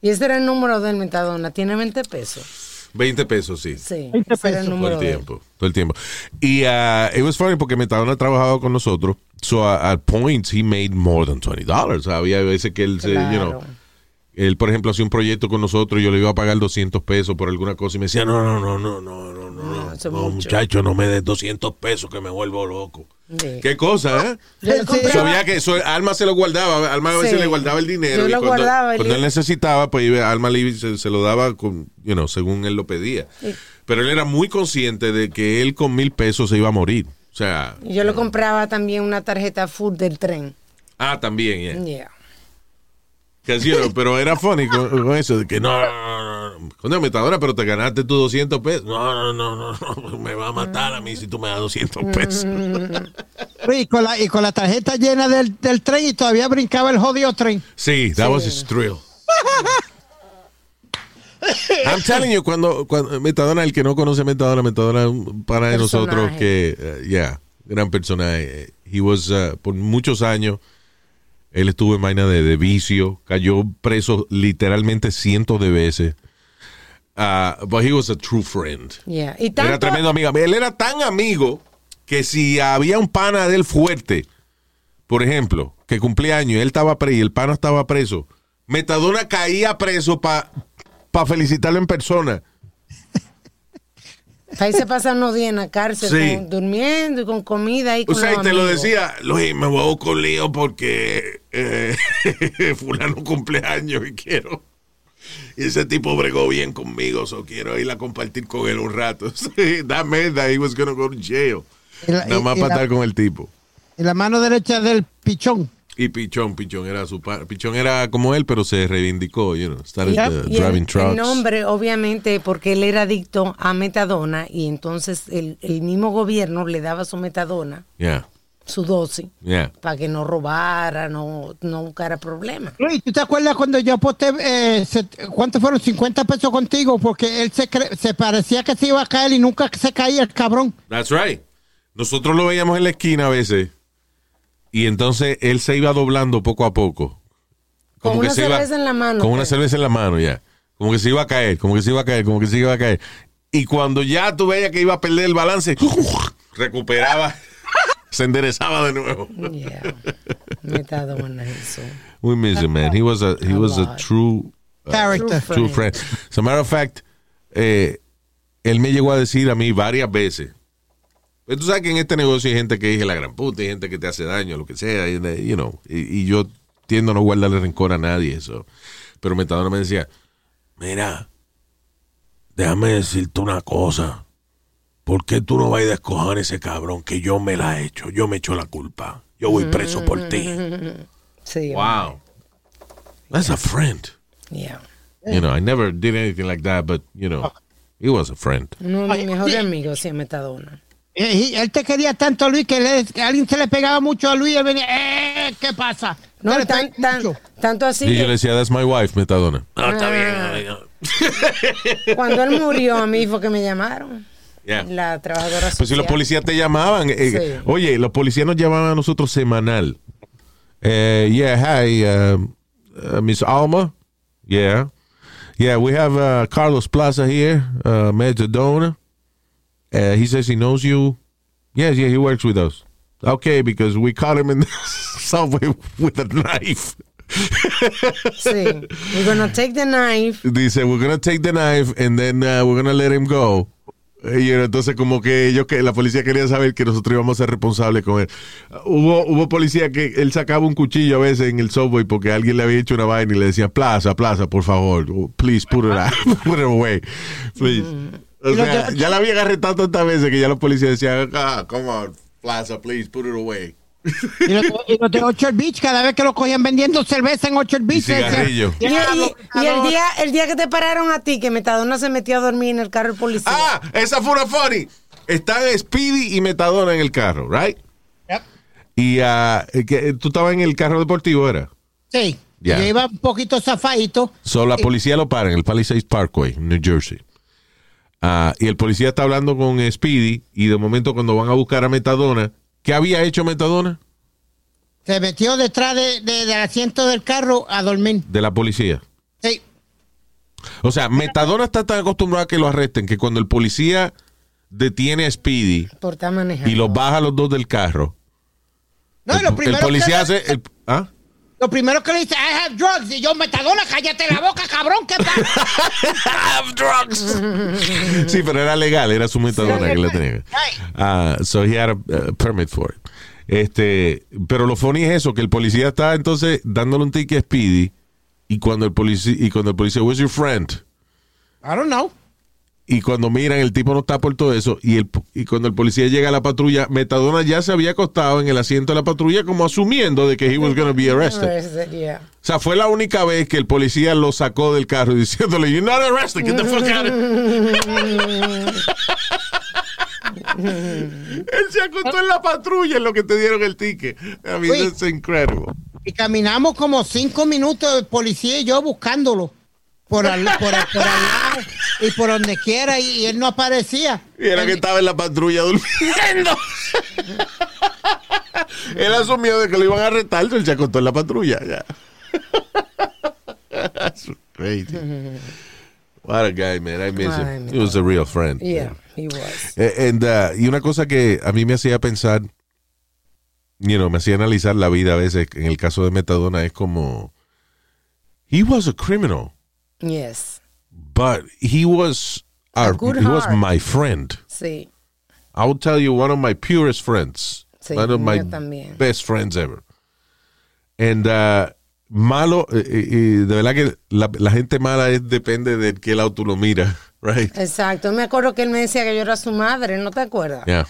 Y ese era el número del metadona. Tiene 20 pesos. 20 pesos, sí. Sí, 20 ese era el pesos. Todo el de tiempo, todo el tiempo. Y uh, it was funny porque Metadona ha trabajado con nosotros. So uh, at points he made more than $20. Había veces que él, se, you know. Él, por ejemplo, hacía un proyecto con nosotros y yo le iba a pagar 200 pesos por alguna cosa y me decía, no, no, no, no, no, no, no, no, no, muchacho, no me des 200 pesos que me vuelvo loco. Sí. ¿Qué cosa, eh? Sí, había que, eso, Alma se lo guardaba, Alma a veces Sí. le guardaba el dinero. Yo y lo cuando, guardaba cuando él necesitaba, pues iba- Alma le- se, se lo daba con, you know, según él lo pedía. Pero él era muy consciente de que él con mil pesos se iba a morir. O sea, Yo le compraba también una tarjeta full del tren. ah, también, yeah. Yeah. Sí, pero era funny con, con eso de que no, no, no, no. Coño, metadora, pero te ganaste tus 200 pesos. No, no, no, no, no, me va a matar a mí si tú me das 200 pesos. (laughs) Y con la, y con la tarjeta llena del, del tren y todavía brincaba el jodido tren. Sí, that was his thrill. I'm telling you, cuando, cuando Metadona, el que no conoce Metadona, Metadona es un pana de Personaje. nosotros que, uh, yeah, gran personaje. He was, uh, por muchos años, él estuvo en vaina de, de vicio, cayó preso literalmente cientos de veces. Uh, but he was a true friend. Yeah. Y Era tremendo amigo. Él era tan amigo que si había un pana de él fuerte, por ejemplo, que cumplía años y él estaba preso y el pana estaba preso, Metadona caía preso para felicitarlo en persona. Ahí se pasan unos días en la cárcel Sí. con- durmiendo y con comida y O con sea, y te lo decía, Luis, me voy con lío porque eh, (laughs) fulano cumpleaños y quiero. Y ese tipo bregó bien conmigo, so quiero ir a compartir con él un rato. That meant that he was gonna go to jail. La- Nada más para estar con el tipo. Y la mano derecha del pichón. Y Pichón, Pichón era su pa- Pichón era como él, pero se reivindicó, you know, started uh, el- driving el, nombre, obviamente, porque él era adicto a metadona y entonces el, el mismo gobierno le daba su metadona, Yeah, su dosis, yeah. para que no robara, no, no buscara problemas. Luis, ¿tú te acuerdas cuando yo aposté, eh, set- cuánto fueron? 50 pesos contigo, porque él se, cre- se parecía que se iba a caer y nunca se caía el cabrón. That's right. Nosotros lo veíamos en la esquina a veces. Y entonces él se iba doblando poco a poco. Con una se iba- cerveza en la mano, Con una creo. cerveza en la mano, ya. Como que se iba a caer, como que se iba a caer, como que se iba a caer. Y cuando ya tú veías que iba a perder el balance, (laughs) recuperaba, (laughs) se enderezaba de nuevo. Yeah. Metadona, eso. We miss him, man. He was a, he A was a true Character. True True friend. As a matter of fact, eh, él me llegó a decir a mí varias veces. Pues tú sabes que en este negocio hay gente que dice la gran puta, hay gente que te hace daño, lo que sea, y, you know, y, y yo tiendo a no guardarle rencor a nadie, eso. Pero Metadona me decía, mira, déjame decirte una cosa. ¿Por qué tú no vas a descojar a ese cabrón que yo me la he hecho? Yo me echo la culpa. Yo voy preso por ti. (laughs) Sí. Wow. That's a friend. Yeah. You know, I never did anything like that, but, you know, he was a friend. Uno de mis mejores amigos, sí, metadona. Eh, él te quería tanto, Luis, que, le- que alguien se le pegaba mucho a Luis y él venía, eh, ¿qué pasa? No, le tan, tan- tanto así Y yo le decía, that's my wife, Metadona. Ah, está Ah. bien. (laughs) cuando él murió a mí fue que me llamaron. Yeah. La trabajadora Pues si social. los policías te llamaban, eh, Sí. oye, los policías nos llamaban a nosotros semanal. Eh, yeah, hi, um, uh, Miss Alma. Yeah. Yeah, we have uh, Carlos Plaza here, uh, Metadona. Uh, he says he knows you. Yes, yeah, he works with us. Okay, because we caught him in the (laughs) subway with a knife. Sí. We're gonna take the knife. dice, we're gonna take the knife and then uh, we're gonna let him go. Y entonces como que ellos que la policía quería saber que nosotros íbamos a ser responsables con él. Uh, Hubo hubo policía que él sacaba un cuchillo a veces en el subway porque alguien le había hecho una vaina y le decía, "Plaza, plaza, por favor, Oh, please put it out, (laughs) put it away, please." O sea, ya la habían arrestado tantas veces que ya los policías decían, "Ah, come on, plaza, please put it away." Y los, de- y los de Orchard Beach, cada vez que lo cogían vendiendo cerveza en Orchard Beach. cigarrillo. Y, y- "Diablo, y el día el día que te pararon a ti, que Metadona se metió a dormir en el carro del policía. Ah, esa fue una funny. Están Speedy y Metadona en el carro, right? Yep. Y ah, que, tú estabas en el carro deportivo, ¿era? Sí. Ya. Yo iba un poquito zafadito. So, la policía lo para en el Palisades Parkway, New Jersey. Ah, y el policía está hablando con Speedy y de momento cuando van a buscar a Metadona, ¿qué había hecho Metadona? Se metió detrás de, de- del asiento del carro a dormir. De la policía. Sí. O sea, Metadona está tan acostumbrado a que lo arresten que cuando el policía detiene a Speedy y los baja a los dos del carro, No, el, lo el policía que hace... el- ¿Ah? Lo primero que le dice, I have drugs. Y yo, metadona, cállate la boca, cabrón. ¿Qué pasa? (laughs) have drugs. (laughs) sí, pero era legal, era su metadona que le tenía. Ah, so he had a uh, permit for it. Este, pero lo funny es eso, que el policía está entonces dándole un ticket a Speedy y cuando el policía y cuando el policía, where's your friend? I don't know. Y cuando miran, el tipo no está por todo eso. Y, el, y cuando el policía llega a la patrulla, Metadona ya se había acostado en el asiento de la patrulla, como asumiendo de que he was going to be (laughs) arrested. Yeah. O sea, fue la única vez que el policía lo sacó del carro (laughs) diciéndole, You're not arrested, get the fuck out of (laughs) Él se acostó en la patrulla en lo que te dieron el ticket. I mean, Uy. that's incredible. Y caminamos como cinco minutos, el policía y yo buscándolo. Por al, por, al- por al lado y por donde quiera. Y, y él no aparecía. Y era que estaba en la patrulla durmiendo. (laughs) Él asumió de que lo iban a arrestar, él se acostó en la patrulla. Ya. (laughs) That's crazy. What a guy, man. I miss him. He was a real friend. Yeah, he was. Eh, and, uh, y una cosa que a mí me hacía pensar, you know, me hacía analizar la vida a veces, en el caso de Metadona, es como, he was a criminal, Yes. but he was, our, good he was my friend. Sí. I will tell you, one of my purest friends. Sí, one of my también. best friends ever. And uh, malo, eh, eh, eh, de verdad que la, la gente mala es depende de qué lado tú lo miras, (laughs) right? Exacto. Me acuerdo que él me decía que yo era su madre, ¿no te acuerdas? Yeah.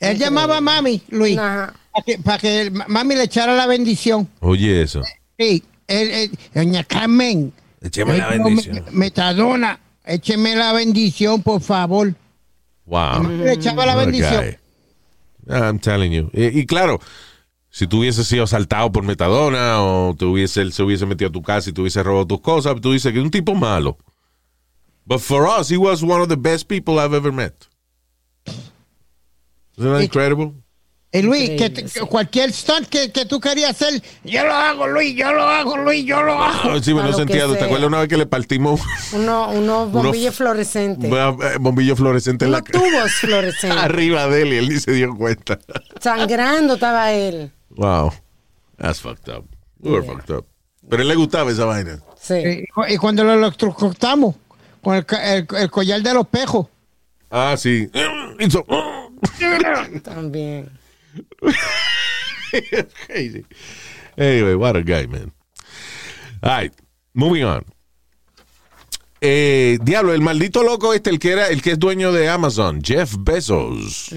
Él llamaba a mami, Luis, Ajá. para que, para que mami le echara la bendición. Oye eso. Sí, él, él- doña Carmen. Écheme la bendición. me- Metadona, écheme la bendición, por favor. Wow. Le echaba la bendición. I'm telling you. Y, y claro, si tú hubieses sido asaltado por Metadona o te hubiese, él se hubiese metido a tu casa y te hubiese robado tus cosas, tú dices que es un tipo malo. But for us, he was one of the best people I've ever met. Isn't that incredible? Y Luis, que, te- cualquier stunt que, que tú querías hacer, yo lo hago, Luis, yo lo hago, Luis, yo lo hago. Ah, sí, que sentía. ¿Te acuerdas una vez que le partimos Uno, unos (laughs) bombillos fluorescentes. eh, bombillo fluorescente en la tubos (laughs) fluorescentes. arriba de él y él ni se dio cuenta? (laughs) Sangrando estaba él. wow. That's fucked up. We were Yeah. fucked up. Pero a él le gustaba esa vaina. Sí. Y, cu- y cuando lo electrocutamos con el, ca- el- el collar de los pejos. Ah, sí. (clears throat) Hizo- (laughs) Crazy. Anyway, what a guy, man. All right, moving on. Eh, diablo, el maldito loco este, el que era, el que es dueño de Amazon, Jeff Bezos.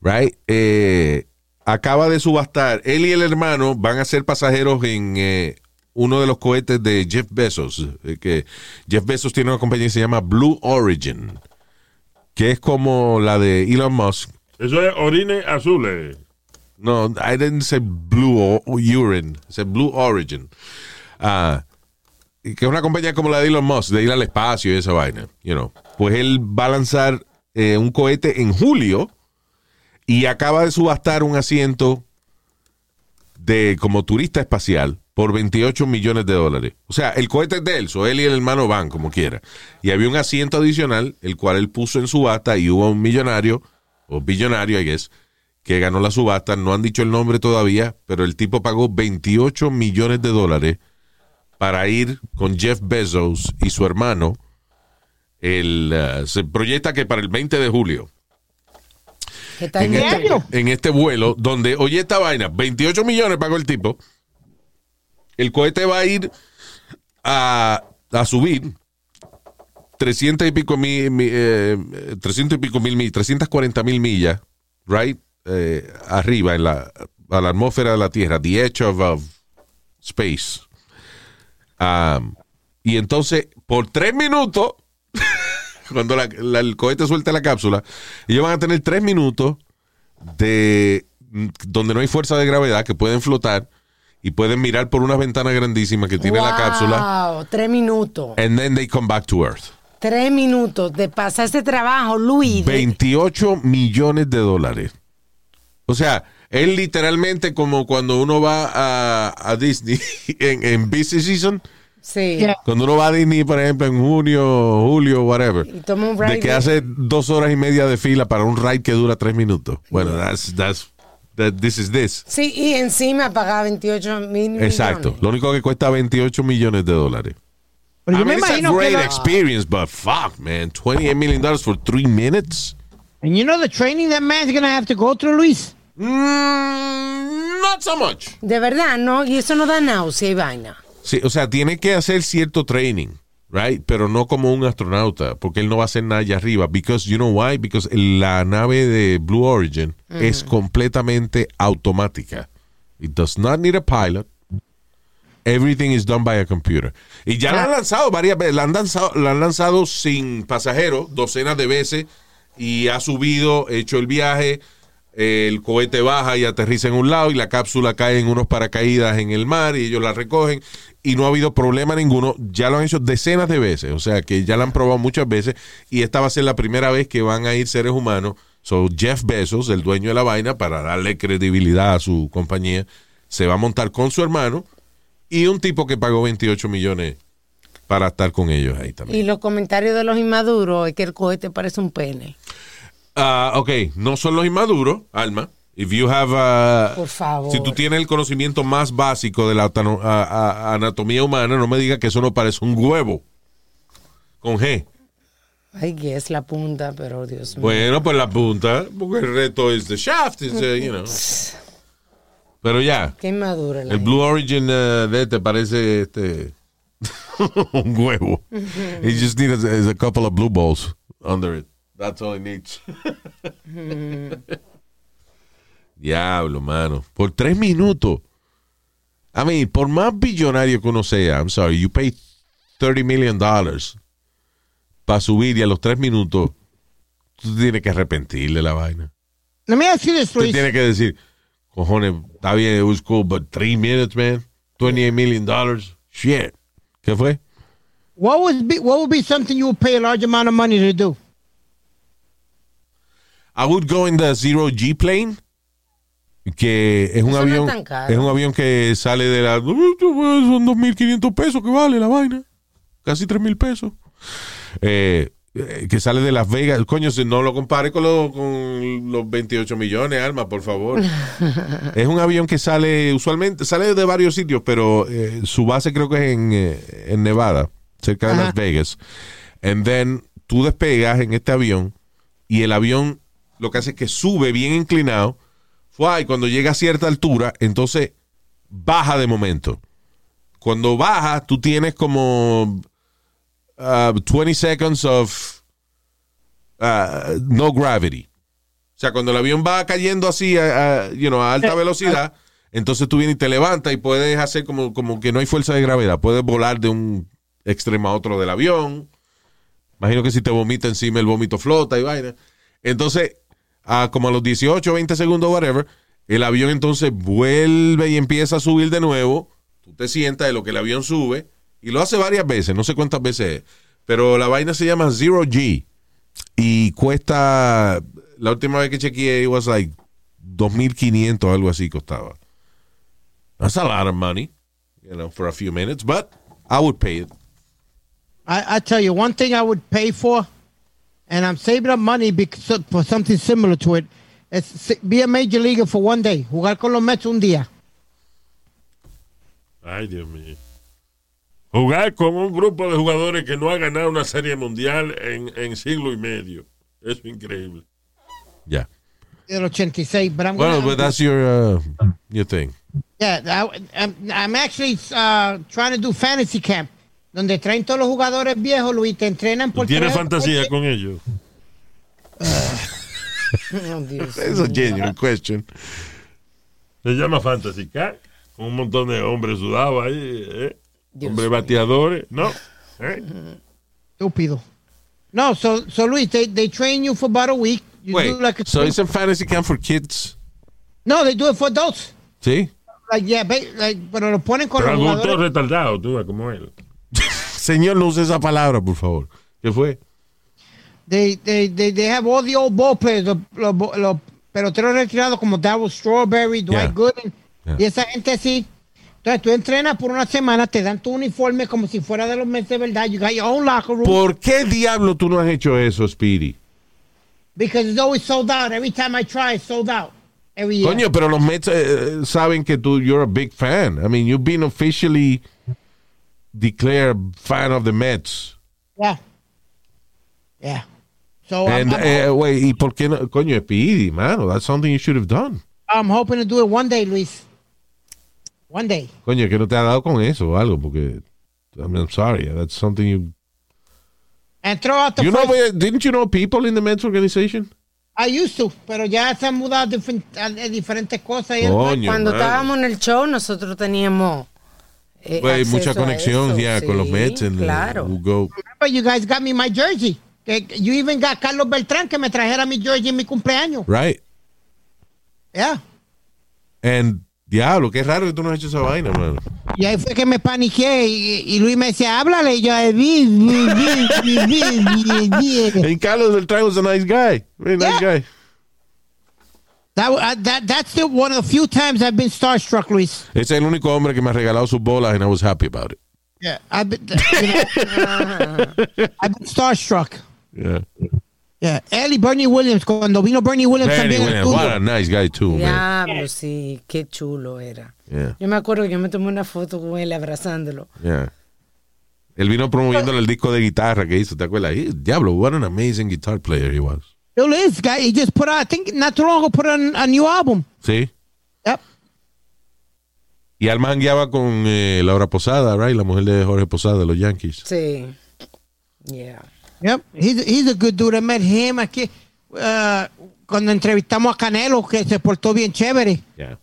Right? Eh, acaba de subastar. Él y el hermano van a ser pasajeros en eh, uno de los cohetes de Jeff Bezos. que Jeff Bezos tiene una compañía que se llama Blue Origin, que es como la de Elon Musk. Eso es orines azules. No, I didn't say blue urine. I said blue origin. Ah, que es una compañía como la de Elon Musk, de ir al espacio y esa vaina. You know. Pues él va a lanzar eh, un cohete en julio y acaba de subastar un asiento de como turista espacial por 28 millones de dólares. O sea, el cohete es de él, so él y el hermano van como quiera. Y había un asiento adicional, el cual él puso en subasta y hubo un millonario, o billonario, I guess, que ganó la subasta. No han dicho el nombre todavía, pero el tipo pagó 28 millones de dólares para ir con Jeff Bezos y su hermano. El, eh, se proyecta que para el 20 de julio Que está en este, en este vuelo, donde, oye esta vaina, 28 millones pagó el tipo. El cohete va a ir a, a subir 300 y pico mil, mi- eh, 300 y pico mil, mil 340 mil millas, right? Eh, arriba, en la, a la atmósfera de la Tierra, the edge of, of space. Um, y entonces, por tres minutos, (laughs) cuando la- la- el cohete suelte la cápsula, ellos van a tener tres minutos de donde no hay fuerza de gravedad, que pueden flotar y pueden mirar por una ventana grandísima que tiene la Wow, cápsula. Tres minutos. And then they come back to Earth. Tres minutos de pasar ese trabajo, Luis. de- 28 millones de dólares. O sea, es literalmente como cuando uno va a, a Disney (laughs) en, en busy season Sí. Yeah. Cuando uno va a Disney, por ejemplo, en junio, julio, whatever, Y toma un de ride que de- hace dos horas y media de fila para un ride que dura tres minutos. Bueno, that's, that's, that, this is this. Sí, y encima pagaba 28 mil Exacto. millones. Lo único que cuesta 28 millones de dólares. Pero I yo me mean, it's a imagino que great la- experience, but fuck, man. 28 million dollars for three minutes? and you know the training that man's gonna have to go through, Luis. Mm, not so much. De verdad, ¿no? Y eso no da náusea y vaina. Sí, o sea, tiene que hacer cierto training, right? Pero no como un astronauta, porque él no va a hacer nada allá arriba. Because, you know why? Because la nave de Blue Origin es completamente automática. It does not need a pilot. Everything is done by a computer. Y ya la han lanzado varias veces. La han lanzado, la han lanzado sin pasajeros, docenas de veces, y ha subido, hecho el viaje. El cohete baja y aterriza en un lado y la cápsula cae en unos paracaídas en el mar y ellos la recogen y no ha habido problema ninguno. Ya lo han hecho decenas de veces, o sea que ya lo han probado muchas veces y esta va a ser la primera vez que van a ir seres humanos. So Jeff Bezos, el dueño de la vaina, para darle credibilidad a su compañía, se va a montar con su hermano y un tipo que pagó 28 millones para estar con ellos ahí también. Y los comentarios de los inmaduros es que el cohete parece un pene. Ah, ok, no son los inmaduros, Alma. If you have, uh, Por favor. Si tú tienes el conocimiento más básico de la atano- a- a- anatomía humana, no me digas que eso no parece un huevo. Con G. Ay, que es la punta, pero Dios mío. Bueno, pues la punta, porque el resto es the shaft, is, uh, you know. Pero ya, Qué inmadura la el Blue Origin uh, de este parece este (laughs) un huevo. It just needs a, a couple of blue balls under it. That's all it needs. Diablo, mano. Por tres minutos. I mean, por más billonario que uno sea, I'm sorry, you pay 30 million dollars para subir y a los tres minutos tú tienes que arrepentirle la vaina. Let me ask you this, Tú tienes que decir, cojones, está bien, it was cool, but three minutes, man, 28 million dollars, shit. ¿Qué fue? What would be what would be something you would pay a large amount of money to do? I would go in the zero G plane, que es un Eso no es avión, caro. es un avión que sale de la, (laughs) son 2.500 pesos que vale la vaina, casi 3.000 pesos. Eh, que sale de Las Vegas, coño, si no lo compare con, lo- con los 28 millones, Alma, por favor. (laughs) es un avión que sale, usualmente, sale de varios sitios, pero eh, su base creo que es en, eh, en Nevada, cerca de Ajá. Las Vegas. And then tú despegas en este avión y el avión lo que hace es que sube bien inclinado. Fue, y cuando llega a cierta altura, entonces baja de momento. Cuando baja, tú tienes como uh, 20 seconds of uh, no gravity. O sea, cuando el avión va cayendo así a, a, you know, a alta velocidad, entonces tú vienes y te levantas y puedes hacer como, como que no hay fuerza de gravedad. Puedes volar de un extremo a otro del avión. Imagino que si te vomita encima, el vómito flota y vaina. Entonces, a como a los 18, 20 segundos, whatever, el avión entonces vuelve y empieza a subir de nuevo. Tú te sientas de lo que el avión sube y lo hace varias veces, no sé cuántas veces es. Pero la vaina se llama Zero G y cuesta, la última vez que chequeé, it was like 2.500 algo así costaba. That's a lot of money, you know, for a few minutes, but I would pay it. I, I tell you one thing I would pay for, and I'm saving up money because, for something similar to it. Is si- be a major leaguer for one day. Jugar con los Mets un día. Ay, Dios mío. Jugar con un grupo de jugadores que no ha ganado una serie mundial en, en siglo y medio. Eso es increíble. Yeah. Del 86, but I'm Well, gonna, but that's your, uh, your thing. yeah, I, I'm, I'm actually uh, trying to do fantasy camp, donde traen todos los jugadores viejos, Luis, te entrenan ¿Tú por tienes fantasía con ellos? (laughs) Dios. (laughs) It's a genuine question. Se llama Fantasy Cat. Con un montón de hombres sudados ahí. ¿eh? Dios mío. bateadores. ¿No? ¿Eh? Estúpido. No, so, so Luis, they, they train you for about a week. You Wait, do like a so it's a fantasy camp for kids? No, they do it for adults. ¿Sí? Like, yeah, like, pero lo ponen con Pero los retardados, tú como él. (laughs) Señor, no use esa palabra, por favor. ¿Qué fue? They, they, they, they have all the old ball players, los, los, los peloteros retirados como Darryl Strawberry, Dwight Yeah. Gooden, Yeah. y esa gente así. Entonces tú entrenas por una semana, te dan tu uniforme como si fuera de los meses de verdad. You got your own locker room. ¿Por qué diablo tú no has hecho eso, Speedy? Because it's always sold out. Every time I try, it's sold out. Every year. Coño, pero los Mets eh, saben que tú, you're a big fan. I mean, you've been officially declared fan of the Mets. Yeah. Yeah. So And, I'm, I'm, eh, wait, ¿y por qué no? Coño, Speedy, mano, that's something you should have done. I'm hoping to do it one day, Luis. One day. Coño, que no te ha dado con eso o algo, porque, I mean, I'm sorry, that's something you... And throw out the You know, didn't you know people in the Mets organization? I used to, pero ya se han mudado a, difen- a- a diferentes cosas. y- Coño, Cuando mano. estábamos en el show, nosotros teníamos. eh, acceso mucha a conexión ya con los sí, Mets. And, uh, claro. who go, Remember, you guys got me my jersey. You even got Carlos Beltrán que me trajera mi jersey en mi cumpleaños. right? Yeah. And, diablo, qué raro que tú no has hecho esa vaina, mano. Y ahí fue que me paniqué y, y Luis me decía, háblale. Y yo, eh, vi. And Carlos Beltrán was a nice guy. Very nice Yeah. guy. That, uh, that, that's the, one of the few times I've been starstruck, Luis. Es el único hombre que me ha regalado sus bolas and I was happy about it. Yeah. I've been, you know, (laughs) I've been starstruck. Yeah. Yeah. Él y Bernie Williams, cuando vino Bernie Williams Very también estudio. what a nice guy too, man. Diablo, sí, qué chulo era. Yeah, Yo me acuerdo que yo me tomé una foto con él abrazándolo. yeah. Él vino promoviendo el disco de guitarra que hizo, ¿te acuerdas? He- diablo, what an amazing guitar player he was. Still is, guy. He just put out, I think not too long ago, put out a new album. Sí. Yep. Y Alma jangueaba con eh, Laura Posada, right? La mujer de Jorge Posada de los Yankees. Sí. Yeah. Yep. He's, he's a good dude. I met him aquí. uh, cuando entrevistamos a Canelo, que se portó bien chévere. Yeah.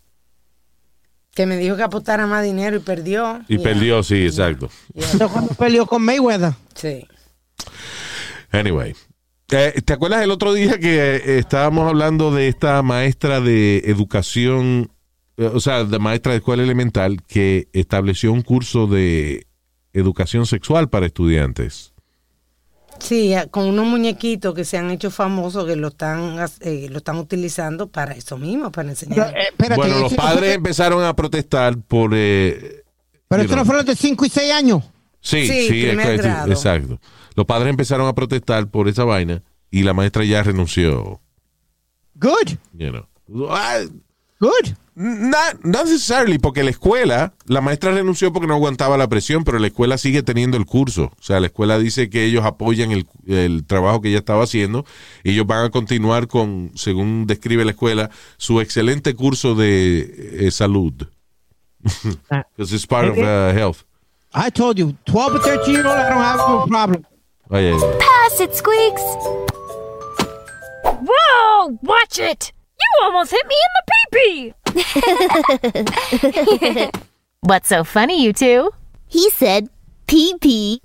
Que me dijo que apostara más dinero y perdió. Y Yeah. perdió, sí, exacto. Eso cuando peleó con Mayweather. Sí. Anyway. Eh, ¿Te acuerdas el otro día que eh, estábamos hablando de esta maestra de educación, eh, o sea, de maestra de escuela elemental que estableció un curso de educación sexual para estudiantes? Sí, con unos muñequitos que se han hecho famosos que lo están, eh, lo están utilizando para eso mismo, para Pero, enseñar. eh, espérate, bueno, los no padres empezaron a protestar por... eh, Pero eso no fueron de 5 y 6 años. Sí, Sí, exacto. Los padres empezaron a protestar por esa vaina y la maestra ya renunció. Good. You know. Ah, Good. Not, not necessarily, porque la escuela, la maestra renunció porque no aguantaba la presión, pero la escuela sigue teniendo el curso. O sea, la escuela dice que ellos apoyan el, el trabajo que ella estaba haciendo y ellos van a continuar con, según describe la escuela, su excelente curso de eh, salud. (laughs) Because it's part of uh, health. I told you, 12 or 13 year old, I don't have no problem. Ay. Pass it, Squeaks! Whoa! Watch it! You almost hit me in the pee-pee! (laughs) What's so funny, you two? He said pee (laughs) pee.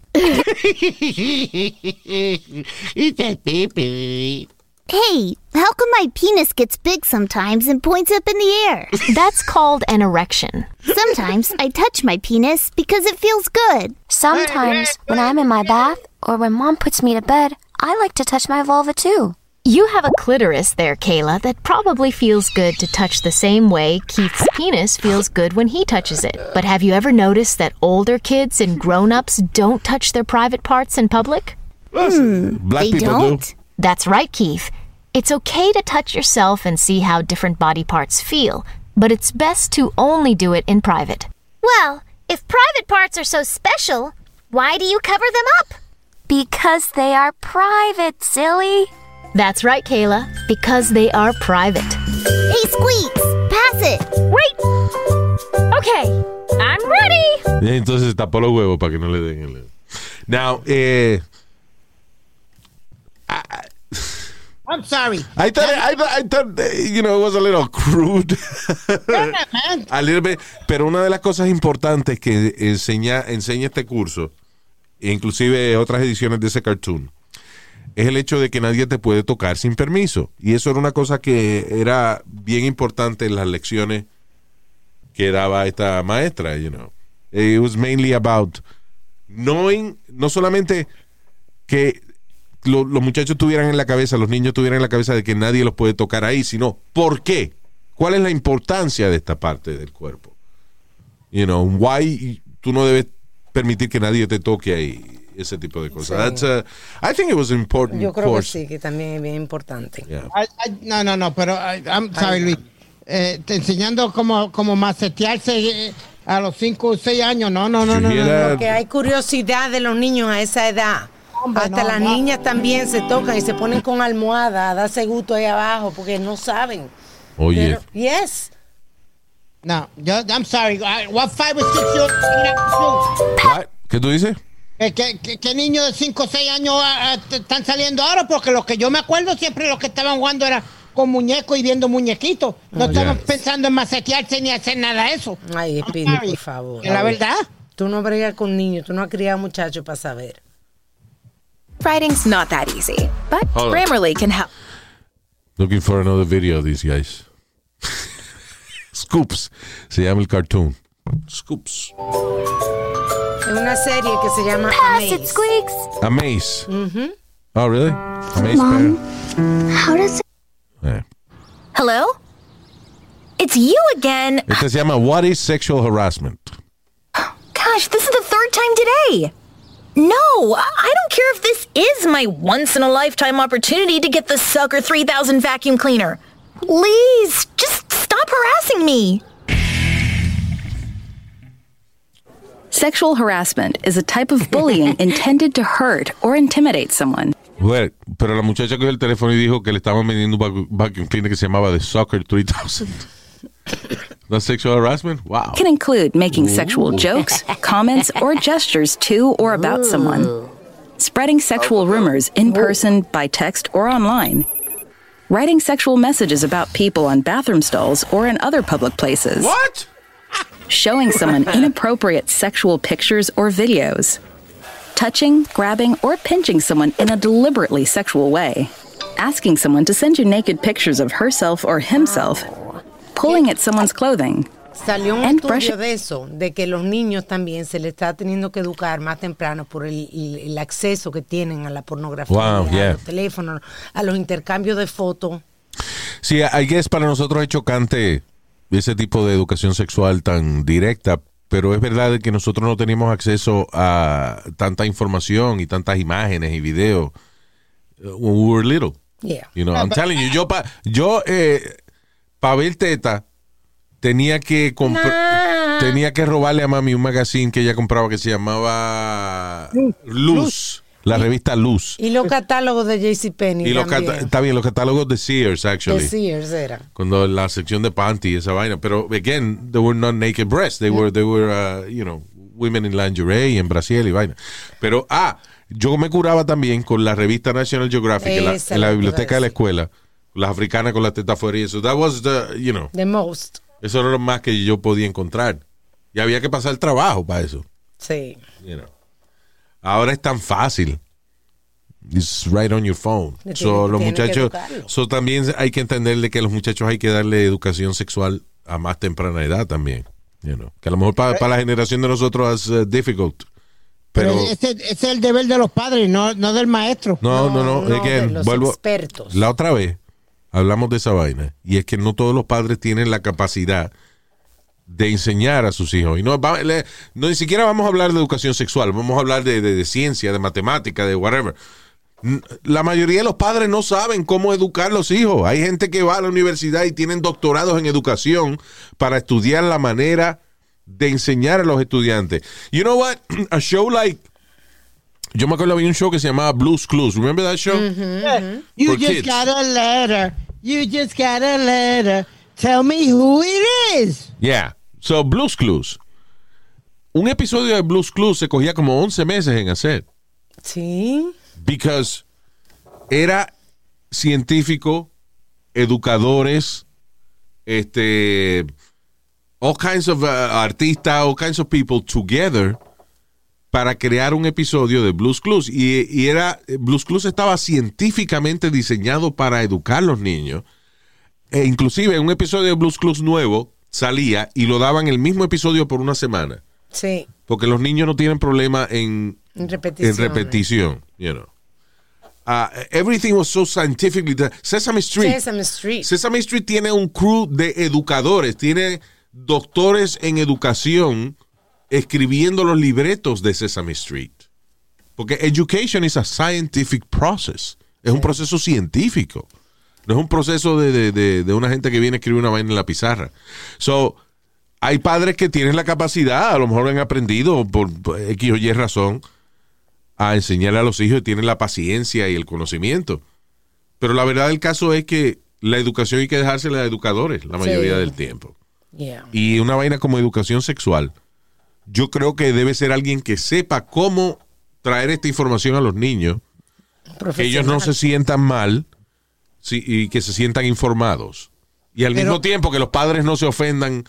Hey, how come my penis gets big sometimes and points up in the air? (laughs) That's called an erection. Sometimes I touch my penis because it feels good. Sometimes, when I'm in my bath or when mom puts me to bed, I like to touch my vulva too. You have a clitoris there, Kayla, that probably feels good to touch the same way Keith's penis feels good when he touches it. But have you ever noticed that older kids and grown ups don't touch their private parts in public? Hmm. Black they people don't? do. That's right, Keith. It's okay to touch yourself and see how different body parts feel, but it's best to only do it in private. Well, if private parts are so special, why do you cover them up? Because they are private, silly. That's right, Kayla, because they are private. Hey, Squeaks, pass it. Wait! Okay, I'm ready! Entonces tapó los huevos para que no le den el... Now, eh, I'm sorry. I thought, I, thought- I thought, you know, it was a little crude. man. (laughs) a little bit, pero una de las cosas importantes que enseña, enseña este curso, e inclusive otras ediciones de ese cartoon, es el hecho de que nadie te puede tocar sin permiso. Y eso era una cosa que era bien importante en las lecciones que daba esta maestra, you know. It was mainly about knowing, no solamente que lo- los muchachos tuvieran en la cabeza, los niños tuvieran en la cabeza de que nadie los puede tocar ahí, sino ¿por qué? ¿Cuál es la importancia de esta parte del cuerpo? You know, why tú no debes permitir que nadie te toque ahí, ese tipo de cosas. That's a- I think it was an important Yo creo que course. sí, que también es bien importante. Yeah. Ay, ay, no, no, no, pero ay, I'm sorry, Luis. Eh, te enseñando cómo, cómo macetearse eh, a los 5 o 6 años. No, no, no, no. no, Tuviera- no. Que hay curiosidad de los niños a esa edad. Hombre, Hasta no, las no. niñas también se tocan y se ponen con almohada a darse gusto ahí abajo porque no saben. Oye, Pero, yes. No, yo, I'm sorry. I- what five or six years what? ¿qué tú dices? Eh, ¿Qué, qué, qué niños de 5 o 6 años ah, ah, están saliendo ahora? Porque los que yo me acuerdo siempre los que estaban jugando era con muñecos y viendo muñequitos. No Oh, estaban yeah. pensando en macetearse ni hacer nada de eso. Ay, sorry. por favor. Que la verdad. Tú no bregas con niños, tú no has criado muchachos para saber. Writing's not that easy, but Hold on. Grammarly can help. Looking for another video of these guys. (laughs) Scoops. Se llama el cartoon. Scoops. Es una serie que se llama Pass it, Amaze. Squeaks. Amaze. Mm-hmm. Oh, really? Amaze Mom. Parent? How does it? Eh. Hello? It's you again. Este se llama What is Sexual Harassment? Gosh, this is the third time today. No, I don't care if this is my once in a lifetime opportunity to get the Sucker 3000 vacuum cleaner. Please, just stop harassing me. Sexual harassment is a type of bullying (laughs) intended to hurt or intimidate someone. Well, pero la muchacha cogió el teléfono y dijo que le estaban vendiendo un vacu- vacuum cleaner que se llamaba The Soccer 3000. (laughs) That's sexual harassment? Wow. Can include making sexual jokes, comments, or gestures to or about someone. Spreading sexual rumors in person, by text, or online. Writing sexual messages about people on bathroom stalls or in other public places. What? Showing someone (laughs) inappropriate sexual pictures or videos. Touching, grabbing, or pinching someone in a deliberately sexual way. Asking someone to send you naked pictures of herself or himself. Pulling at someone's clothing. Salió un And estudio brush- de eso, de que los niños también se les está teniendo que educar más temprano por el, el- el acceso que tienen a la pornografía, Wow, a yeah. los teléfonos, a los intercambios de fotos. Sí, I guess para nosotros es chocante ese tipo de educación sexual tan directa, pero es verdad que nosotros no teníamos acceso a tanta información y tantas imágenes y videos uh, when we were little. Yeah. You know, I'm telling you, yo pa, yo eh, para ver teta tenía que comprar tenía que robarle a mami un magazine que ella compraba que se llamaba Luz, la revista Luz. Y los catálogos de JCPenney Y los está bien, los catálogos de Sears actually. de Sears era. cuando la sección de panty esa vaina pero again they were not naked breasts they were they were uh, you know women in lingerie en Brasil y vaina pero ah yo me curaba también con la revista National Geographic en la, en biblioteca de la escuela las africanas con la teta afuera y eso that was the you know The most. eso era lo más que yo podía encontrar y había que pasar trabajo para eso Sí. you know. Ahora es tan fácil It's right on your phone. Le So, tiene- los muchachos, so, también hay que entenderle que a los muchachos hay que darle educación sexual a más temprana edad también. You know. Que a lo mejor para la generación de nosotros es uh, difficult. Pero, Pero, ese, ese es el deber de los padres, no, no del maestro. no, no, no. no, again, de los vuelvo- expertos. La otra vez hablamos de esa vaina. Y es que no todos los padres tienen la capacidad de enseñar a sus hijos. Y no, va- le- no ni siquiera vamos a hablar de educación sexual, vamos a hablar de, de- de ciencia, de matemática, de whatever. La mayoría de los padres no saben cómo educar a los hijos. Hay gente que va a la universidad y tienen doctorados en educación para estudiar la manera de enseñar a los estudiantes. You know what? (clears throat) A show like yo me acuerdo había un show que se llamaba Blues Clues. Remember that show? You For just kids. got a letter. You just got a letter. Tell me who it is. Yeah. So, Blues Clues. Un episodio de Blues Clues se cogía como 11 meses en hacer. Sí. Because era científico, educadores, este, all kinds of uh, artistas, all kinds of people together para crear un episodio de Blues Clues. Y, y era, Blues Clues estaba científicamente diseñado para educar a los niños. E inclusive un episodio de Blues Clues nuevo salía y lo daban el mismo episodio por una semana. Sí. Porque los niños no tienen problema en, En repetición. en repetición, you know. Uh, everything was so scientifically done. Sesame Street. Sesame Street. Sesame Street tiene un crew de educadores, tiene doctores en educación escribiendo los libretos de Sesame Street. Porque education is a scientific process. Es un proceso científico. No es un proceso de, de- de- de una gente que viene a escribir una vaina en la pizarra. So, hay padres que tienen la capacidad, a lo mejor han aprendido por, X o Y razón, a enseñarle a los hijos y tienen la paciencia y el conocimiento. Pero la verdad del caso es que la educación hay que dejársela a educadores la mayoría Sí. del tiempo. Yeah. Y una vaina como educación sexual, yo creo que debe ser alguien que sepa cómo traer esta información a los niños, que ellos no se sientan mal sí, y que se sientan informados. Y al Pero- mismo tiempo que los padres no se ofendan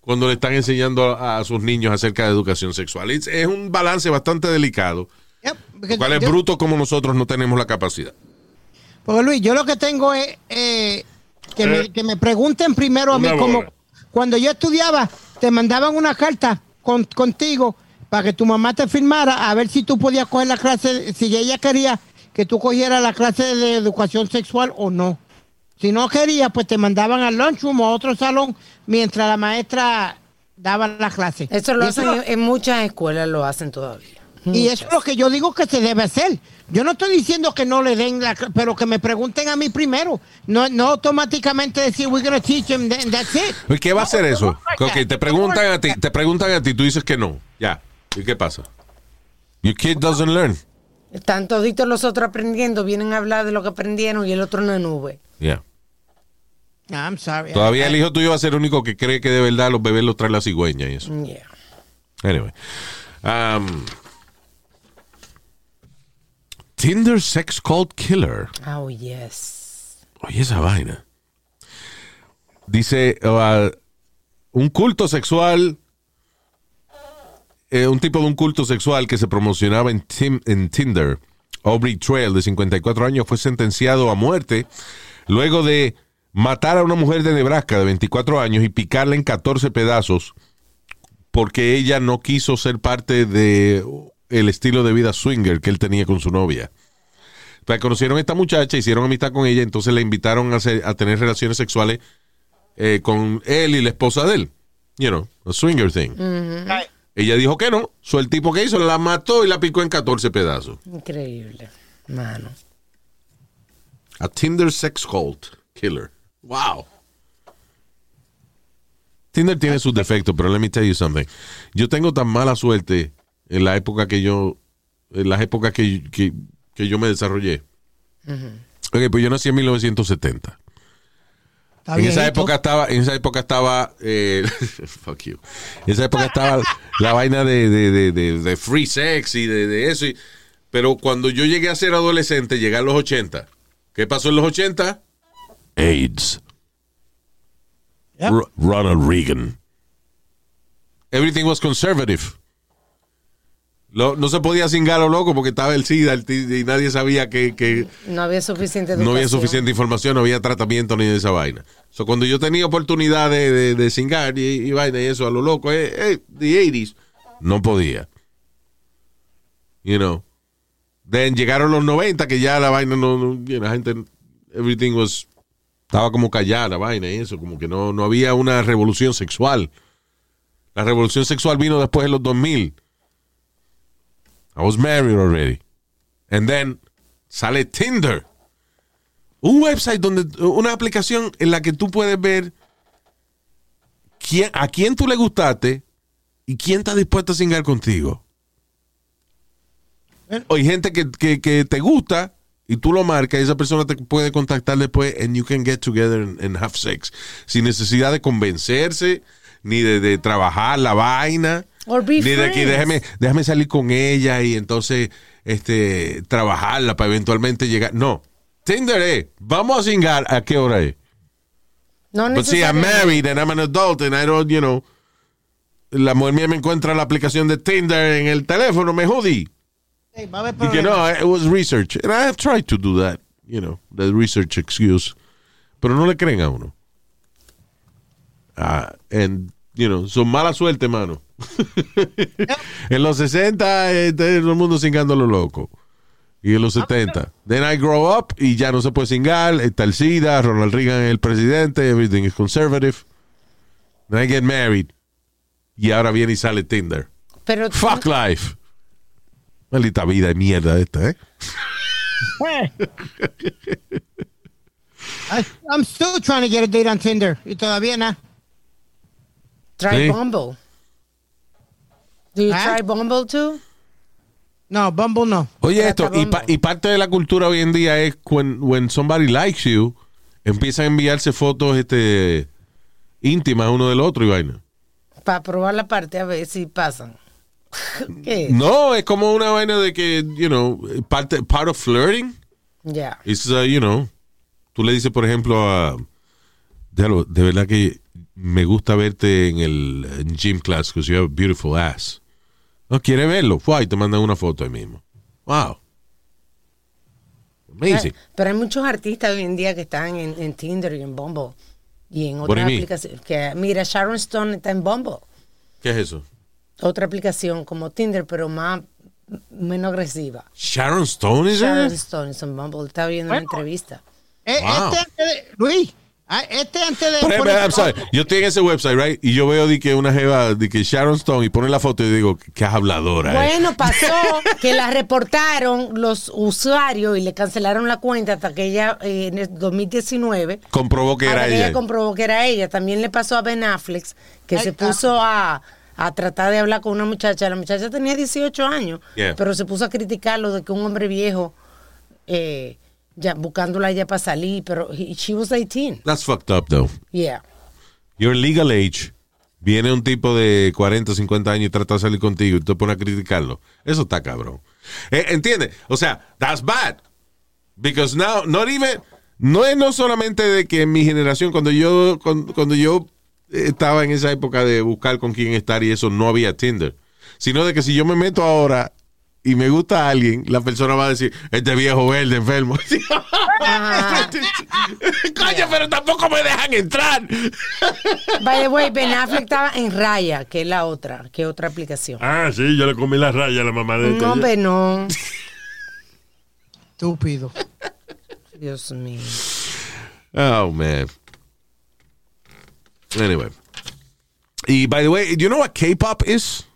cuando le están enseñando a, a sus niños acerca de educación sexual. Es, es un balance bastante delicado. Porque ¿Cuál es yo- bruto como nosotros no tenemos la capacidad? Porque Luis, yo lo que tengo es eh, que, me, Eh, que me pregunten primero a mí, como cuando yo estudiaba, te mandaban una carta con- contigo para que tu mamá te firmara a ver si tú podías coger la clase, si ella quería que tú cogieras la clase de educación sexual o no. Si no quería, pues te mandaban al lunchroom o a otro salón mientras la maestra daba la clase. Eso lo hacen en, en muchas escuelas, lo hacen todavía. y eso es lo que yo digo que se debe hacer. Yo no estoy diciendo que no le den la, pero que me pregunten a mí primero. No, no automáticamente decir we're gonna teach them and that's it. ¿Y ¿Qué va a hacer eso? Ok, te preguntan a ti, te preguntan a ti, tú dices que no. Ya. ¿Y qué pasa? Your kid doesn't learn. Están toditos los otros aprendiendo, vienen a hablar de lo que aprendieron y el otro no nube. Yeah. I'm sorry. Todavía el hijo tuyo va a ser el único que cree que de verdad los bebés los trae la cigüeña y eso. Yeah. Anyway. Um, Tinder Sex Cult Killer. Oh, yes. Oye, esa vaina. Dice, uh, un culto sexual, eh, un tipo de un culto sexual que se promocionaba en, Tim- en Tinder, Aubrey Trail, de 54 años, fue sentenciado a muerte luego de matar a una mujer de Nebraska de 24 años y picarla en 14 pedazos porque ella no quiso ser parte de el estilo de vida swinger que él tenía con su novia. Pues conocieron a esta muchacha, hicieron amistad con ella, entonces le invitaron a, hacer- a tener relaciones sexuales eh, con él y la esposa de él. You know, a swinger thing. Ella dijo que no. So, el tipo que hizo la mató y la picó en 14 pedazos. Increíble, mano. A Tinder sex cult killer. Wow. Tinder tiene sus defectos, pero let me tell you something. Yo tengo tan mala suerte en la época que yo, en las épocas que, que, que yo me desarrollé. Ok, pues yo nací en 1970. En esa época estaba, en esa época estaba, eh, (laughs) fuck you. En esa época estaba la vaina de, de, de, de- free sex y de, eso. y- pero cuando yo llegué a ser adolescente, llegué a los 80. ¿Qué pasó en los 80? AIDS. Yep. Ronald Reagan. Everything was conservative. Lo- no se podía cingar lo loco porque estaba el SIDA el y nadie sabía que, que No había suficiente no había suficiente información, no había tratamiento ni de esa vaina. So, cuando yo tenía oportunidad de, de, de cingar y, y vaina y eso a lo loco, eh, eh, the 80s, no podía. You know. Then llegaron los 90 que ya la vaina no, no you know, la gente, everything was, estaba como callada la vaina y eso, como que no, no había una revolución sexual. La revolución sexual vino después de los 2000. I was married already. And then sale Tinder. Un website donde, una aplicación en la que tú puedes ver quién, a quién tú le gustaste y quién está dispuesto a cingar contigo. O hay gente que, que- que te gusta y tú lo marcas y esa persona te puede contactar después and you can get together and, and have sex. Sin necesidad de convencerse, ni de, de trabajar la vaina. Or be Ni de friends. déjame, déjame salir con ella y entonces este trabajarla para eventualmente llegar. No. Tinder es, vamos a cingar a qué hora es. No But see, I'm married and I'm an adult and I don't, you know. La mujer mía me encuentra la aplicación de Tinder en el teléfono, me jodí. Hey, va a haber Y que no, it was research. And I have tried to do that, you know, the research excuse. Pero no le creen a uno. Ah, and, you know, son mala suerte, mano. (laughs) en los 60, eh, todo el mundo cingando lo loco. Y en los 70. Then I grow up y ya no se puede cingar. Está el SIDA, Ronald Reagan es el presidente, everything is conservative. Then I get married. Y ahora viene y sale Tinder. Pero Fuck life. Maldita vida de mierda esta, ¿eh? I, I'm still trying to get a date on Tinder. Y todavía nada. try Sí. Bumble. Do you try Bumble too? No, Bumble no. Oye, Trata esto, y, pa- y parte de la cultura hoy en día es when, when somebody likes you, empiezan a enviarse fotos este, íntimas uno del otro y vaina. Para probar la parte a ver si pasan. (laughs) ¿Qué? es? No, es como una vaina de que, you know, parte, part of flirting. Ya. It's, uh, you know, tú le dices, por ejemplo, a. De verdad que me gusta verte en el en gym class because you have a beautiful ass. No quiere verlo. Fue y te mandan una foto ahí mismo. Wow. Amazing. Pero hay muchos artistas hoy en día que están en, en Tinder y en Bumble. Y en otras aplicaciones. Que, mira, Sharon Stone está en Bumble. ¿Qué es eso? Otra aplicación como Tinder, pero más menos agresiva. Sharon Stone is Sharon? Stone es en Bumble. Está viendo una entrevista. Eh, Wow. Este Luis, ah, este antes de. Ejemplo, poner- sorry, yo estoy en ese website, right? Y yo veo de que una jeva, de que Sharon Stone, y pone la foto y digo, qué habladora. eh. Bueno, pasó (laughs) que la reportaron los usuarios y le cancelaron la cuenta hasta que ella eh, en el 2019 Comprobó que era que ella ella. comprobó que era ella. También le pasó a Ben Affleck que se está. puso a, a tratar de hablar con una muchacha. La muchacha tenía 18 años, Yeah. pero se puso a criticarlo de que un hombre viejo eh, ya buscándola ella para salir, pero he- she was 18. That's fucked up, though. Yeah. You're legal age. Viene un tipo de 40, 50 años y trata de salir contigo y te pone a criticarlo. Eso está cabrón. Eh, ¿Entiendes? O sea, that's bad. Because now, not even, no es no solamente de que en mi generación, cuando yo, cuando, cuando yo estaba en esa época de buscar con quién estar y eso, no había Tinder. Sino de que si yo me meto ahora y me gusta a alguien, la persona va a decir, este viejo verde enfermo. (laughs) Coño, pero tampoco me dejan entrar. By the way, Ben Affleck estaba en Raya, que es la otra, que es otra aplicación. Ah, sí, yo le comí la raya a la mamá de este. No, hombre, no. Estúpido. Dios mío. Oh, man. Anyway. Y, by the way, you know what K-pop is?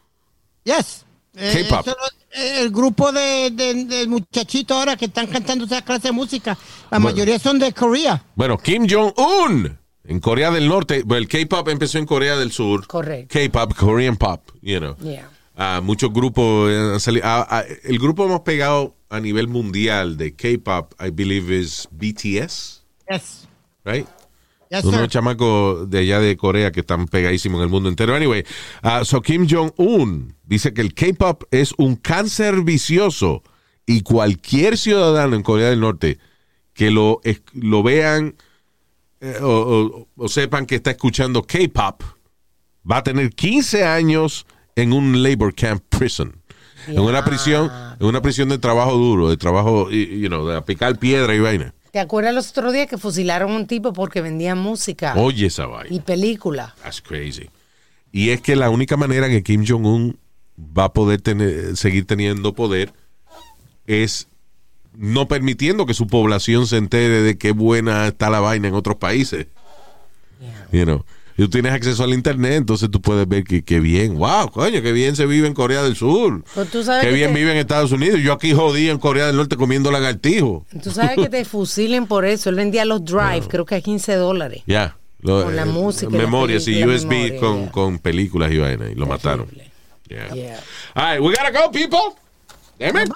Yes. Eh, K-pop. eso eh, el grupo de, de, de muchachitos ahora que están cantando esa clase de música, la Bueno. mayoría son de Corea. Bueno, Kim Jong-un en Corea del Norte. Bueno, el K-pop empezó en Corea del Sur. Correcto. K-pop, Korean pop, you know. Yeah. Ah, muchos grupos eh, han salido. ah, ah, el grupo más pegado a nivel mundial de K-pop, I believe, is BTS, Yes. right? Yes, Unos chamacos de allá de Corea que están pegadísimos en el mundo entero. Anyway, uh, so Kim Jong-un dice que el K-pop es un cáncer vicioso y cualquier ciudadano en Corea del Norte que lo, vean eh, o, o- o sepan que está escuchando K-pop va a tener 15 años en un labor camp prison. En una prisión, en una prisión de trabajo duro, de trabajo, you know, de picar piedra y vaina. ¿Te acuerdas los otros días que fusilaron a un tipo porque vendía música Oye esa vaina. y película? That's crazy. Y es que la única manera que Kim Jong-un va a poder tener, seguir teniendo poder es no permitiendo que su población se entere de qué buena está la vaina en otros países. You know. Y tú tienes acceso al internet, entonces tú puedes ver que, que bien, wow, coño, qué bien se vive en Corea del Sur. Pues tú sabes Qué que bien te- vive en Estados Unidos. Yo aquí jodí en Corea del Norte comiendo lagartijo. Tú sabes que te (laughs) fusilen por eso. Él vendía los drive, creo que a 15 dólares. Ya. Con la eh, música Memorias y USB memoria, con, ya. con películas y vaina. Y lo mataron. Yeah. Yeah. All right, we gotta go, people. Damn it.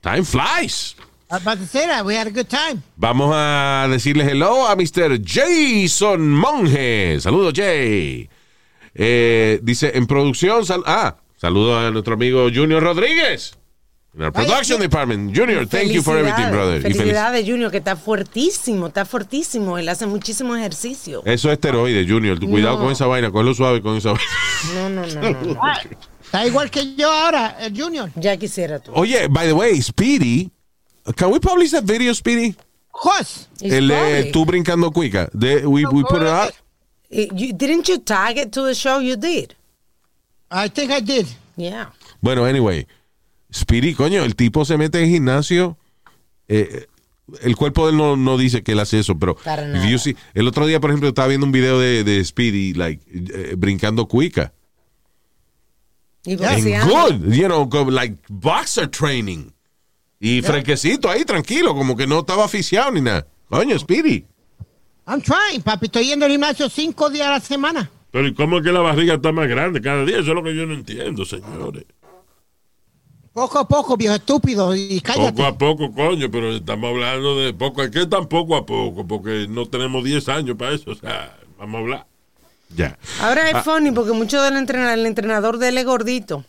Time flies. I was about to say that. We had a good time. Vamos a decirle hello a Mr. Jason Monge. Saludos, Jay. Eh, dice, en producción, sal- ah, saludo a nuestro amigo Junior Rodríguez. En our production department. Junior, thank you for everything, brother. Felicidades, Junior, que está fuertísimo, está fuertísimo. Él hace muchísimo ejercicio. Eso es esteroide, Junior. Tú Cuidado No. con esa vaina, cógelo suave con esa vaina. No, no, no, no. no. (laughs) Está igual que yo ahora, el Junior. Ya quisiera tú. Oye, by the way, Speedy, can we publish that video, Speedy? Of course. El de public. tú brincando cuica. De, we, we put it out. Eh, you- didn't you tag it to the show? You did. I think I did. Yeah. Bueno, anyway, Speedy, coño, el tipo se mete en gimnasio eh, el cuerpo de él no, no dice que él hace eso, pero Para if nada. you see- el otro día, por ejemplo, estaba viendo un video de, de Speedy, like, eh, brincando cuica. Y And good, you know, like boxer training. Y fresquecito ahí, tranquilo, como que no estaba aficiado ni nada. Coño, Speedy. I'm trying, papi. Estoy yendo al gimnasio cinco días a la semana. Pero ¿y cómo es que la barriga está más grande cada día? Eso es lo que yo no entiendo, señores. Poco a poco, viejo estúpido. Y cállate. Poco a poco, coño, pero estamos hablando de poco. ¿Qué tan poco a poco? Porque no tenemos 10 años para eso. O sea, vamos a hablar. Ya. Ahora es Ah. funny porque mucho del entrenador, el entrenador de él es gordito.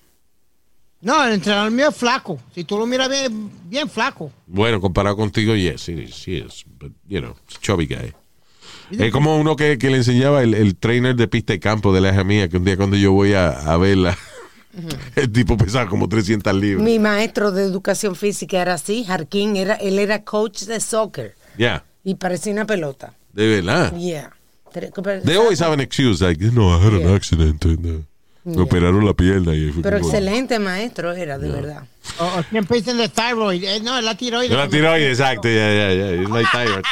No, el entrenador mío es flaco. Si tú lo miras bien, bien flaco. Bueno, comparado contigo, yes, sí, sí es. But, you know, chubby guy. Es como uno que, que le enseñaba el, el trainer de pista y campo de la hija mía, que un día cuando yo voy a, a verla, el tipo pesaba como 300 libras. Mi maestro de educación física era así, Jarquín, era, él era coach de soccer Ya, y parecía una pelota. de verdad. Yeah. They always have an excuse, like, no, I had an accident. Me operaron la pierna y Pero como- excelente maestro era, de verdad. O, o siempre dicen de thyroid. Eh, no, es la tiroides. De la tiroides, exacto, ya, ya, ya. It's like thyroid.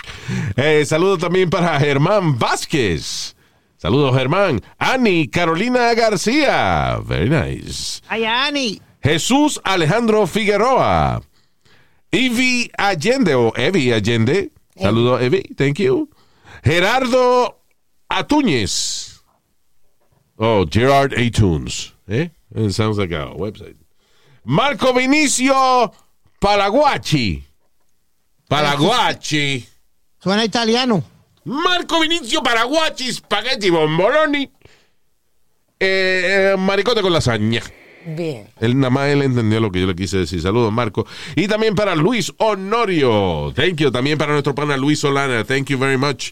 Eh, saludos también para Germán Vázquez. Saludos, Germán. Ani Carolina García. Very nice. Ay, Ani. Jesús Alejandro Figueroa. Evi Allende o Evi Allende. Saludos, Evi. Thank you. Gerardo Atúñez. Oh, Gerard Atunes. Eh? It sounds like a website. Marco Vinicio Palaguachi. Palaguachi. Suena italiano. Marco Vinicio Paraguachi Spaghetti Bomboloni. Eh, eh, maricote con lasaña. Bien. Él nada más él entendió lo que yo le quise decir. Saludos, Marco. Y también para Luis Honorio. Thank you. También para nuestro pana Luis Solana. Thank you very much.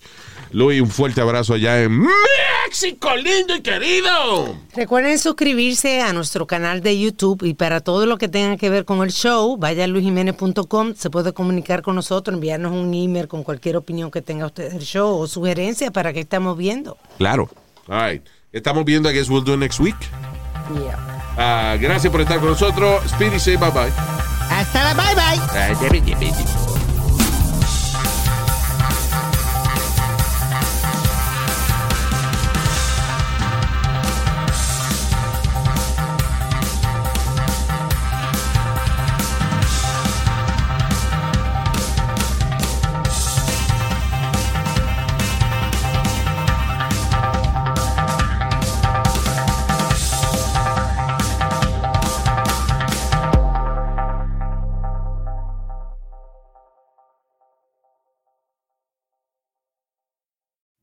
Luis, un fuerte abrazo allá en México, lindo y querido. Recuerden suscribirse a nuestro canal de YouTube y para todo lo que tenga que ver con el show, vaya a luisjiménez.com, se puede comunicar con nosotros, enviarnos un email con cualquier opinión que tenga usted del show o sugerencia para que estamos viendo. Claro. All right. Estamos viendo, I guess we'll do it next week. Yeah. Ah, gracias por estar con nosotros. Speedy, say bye bye. Hasta la bye bye.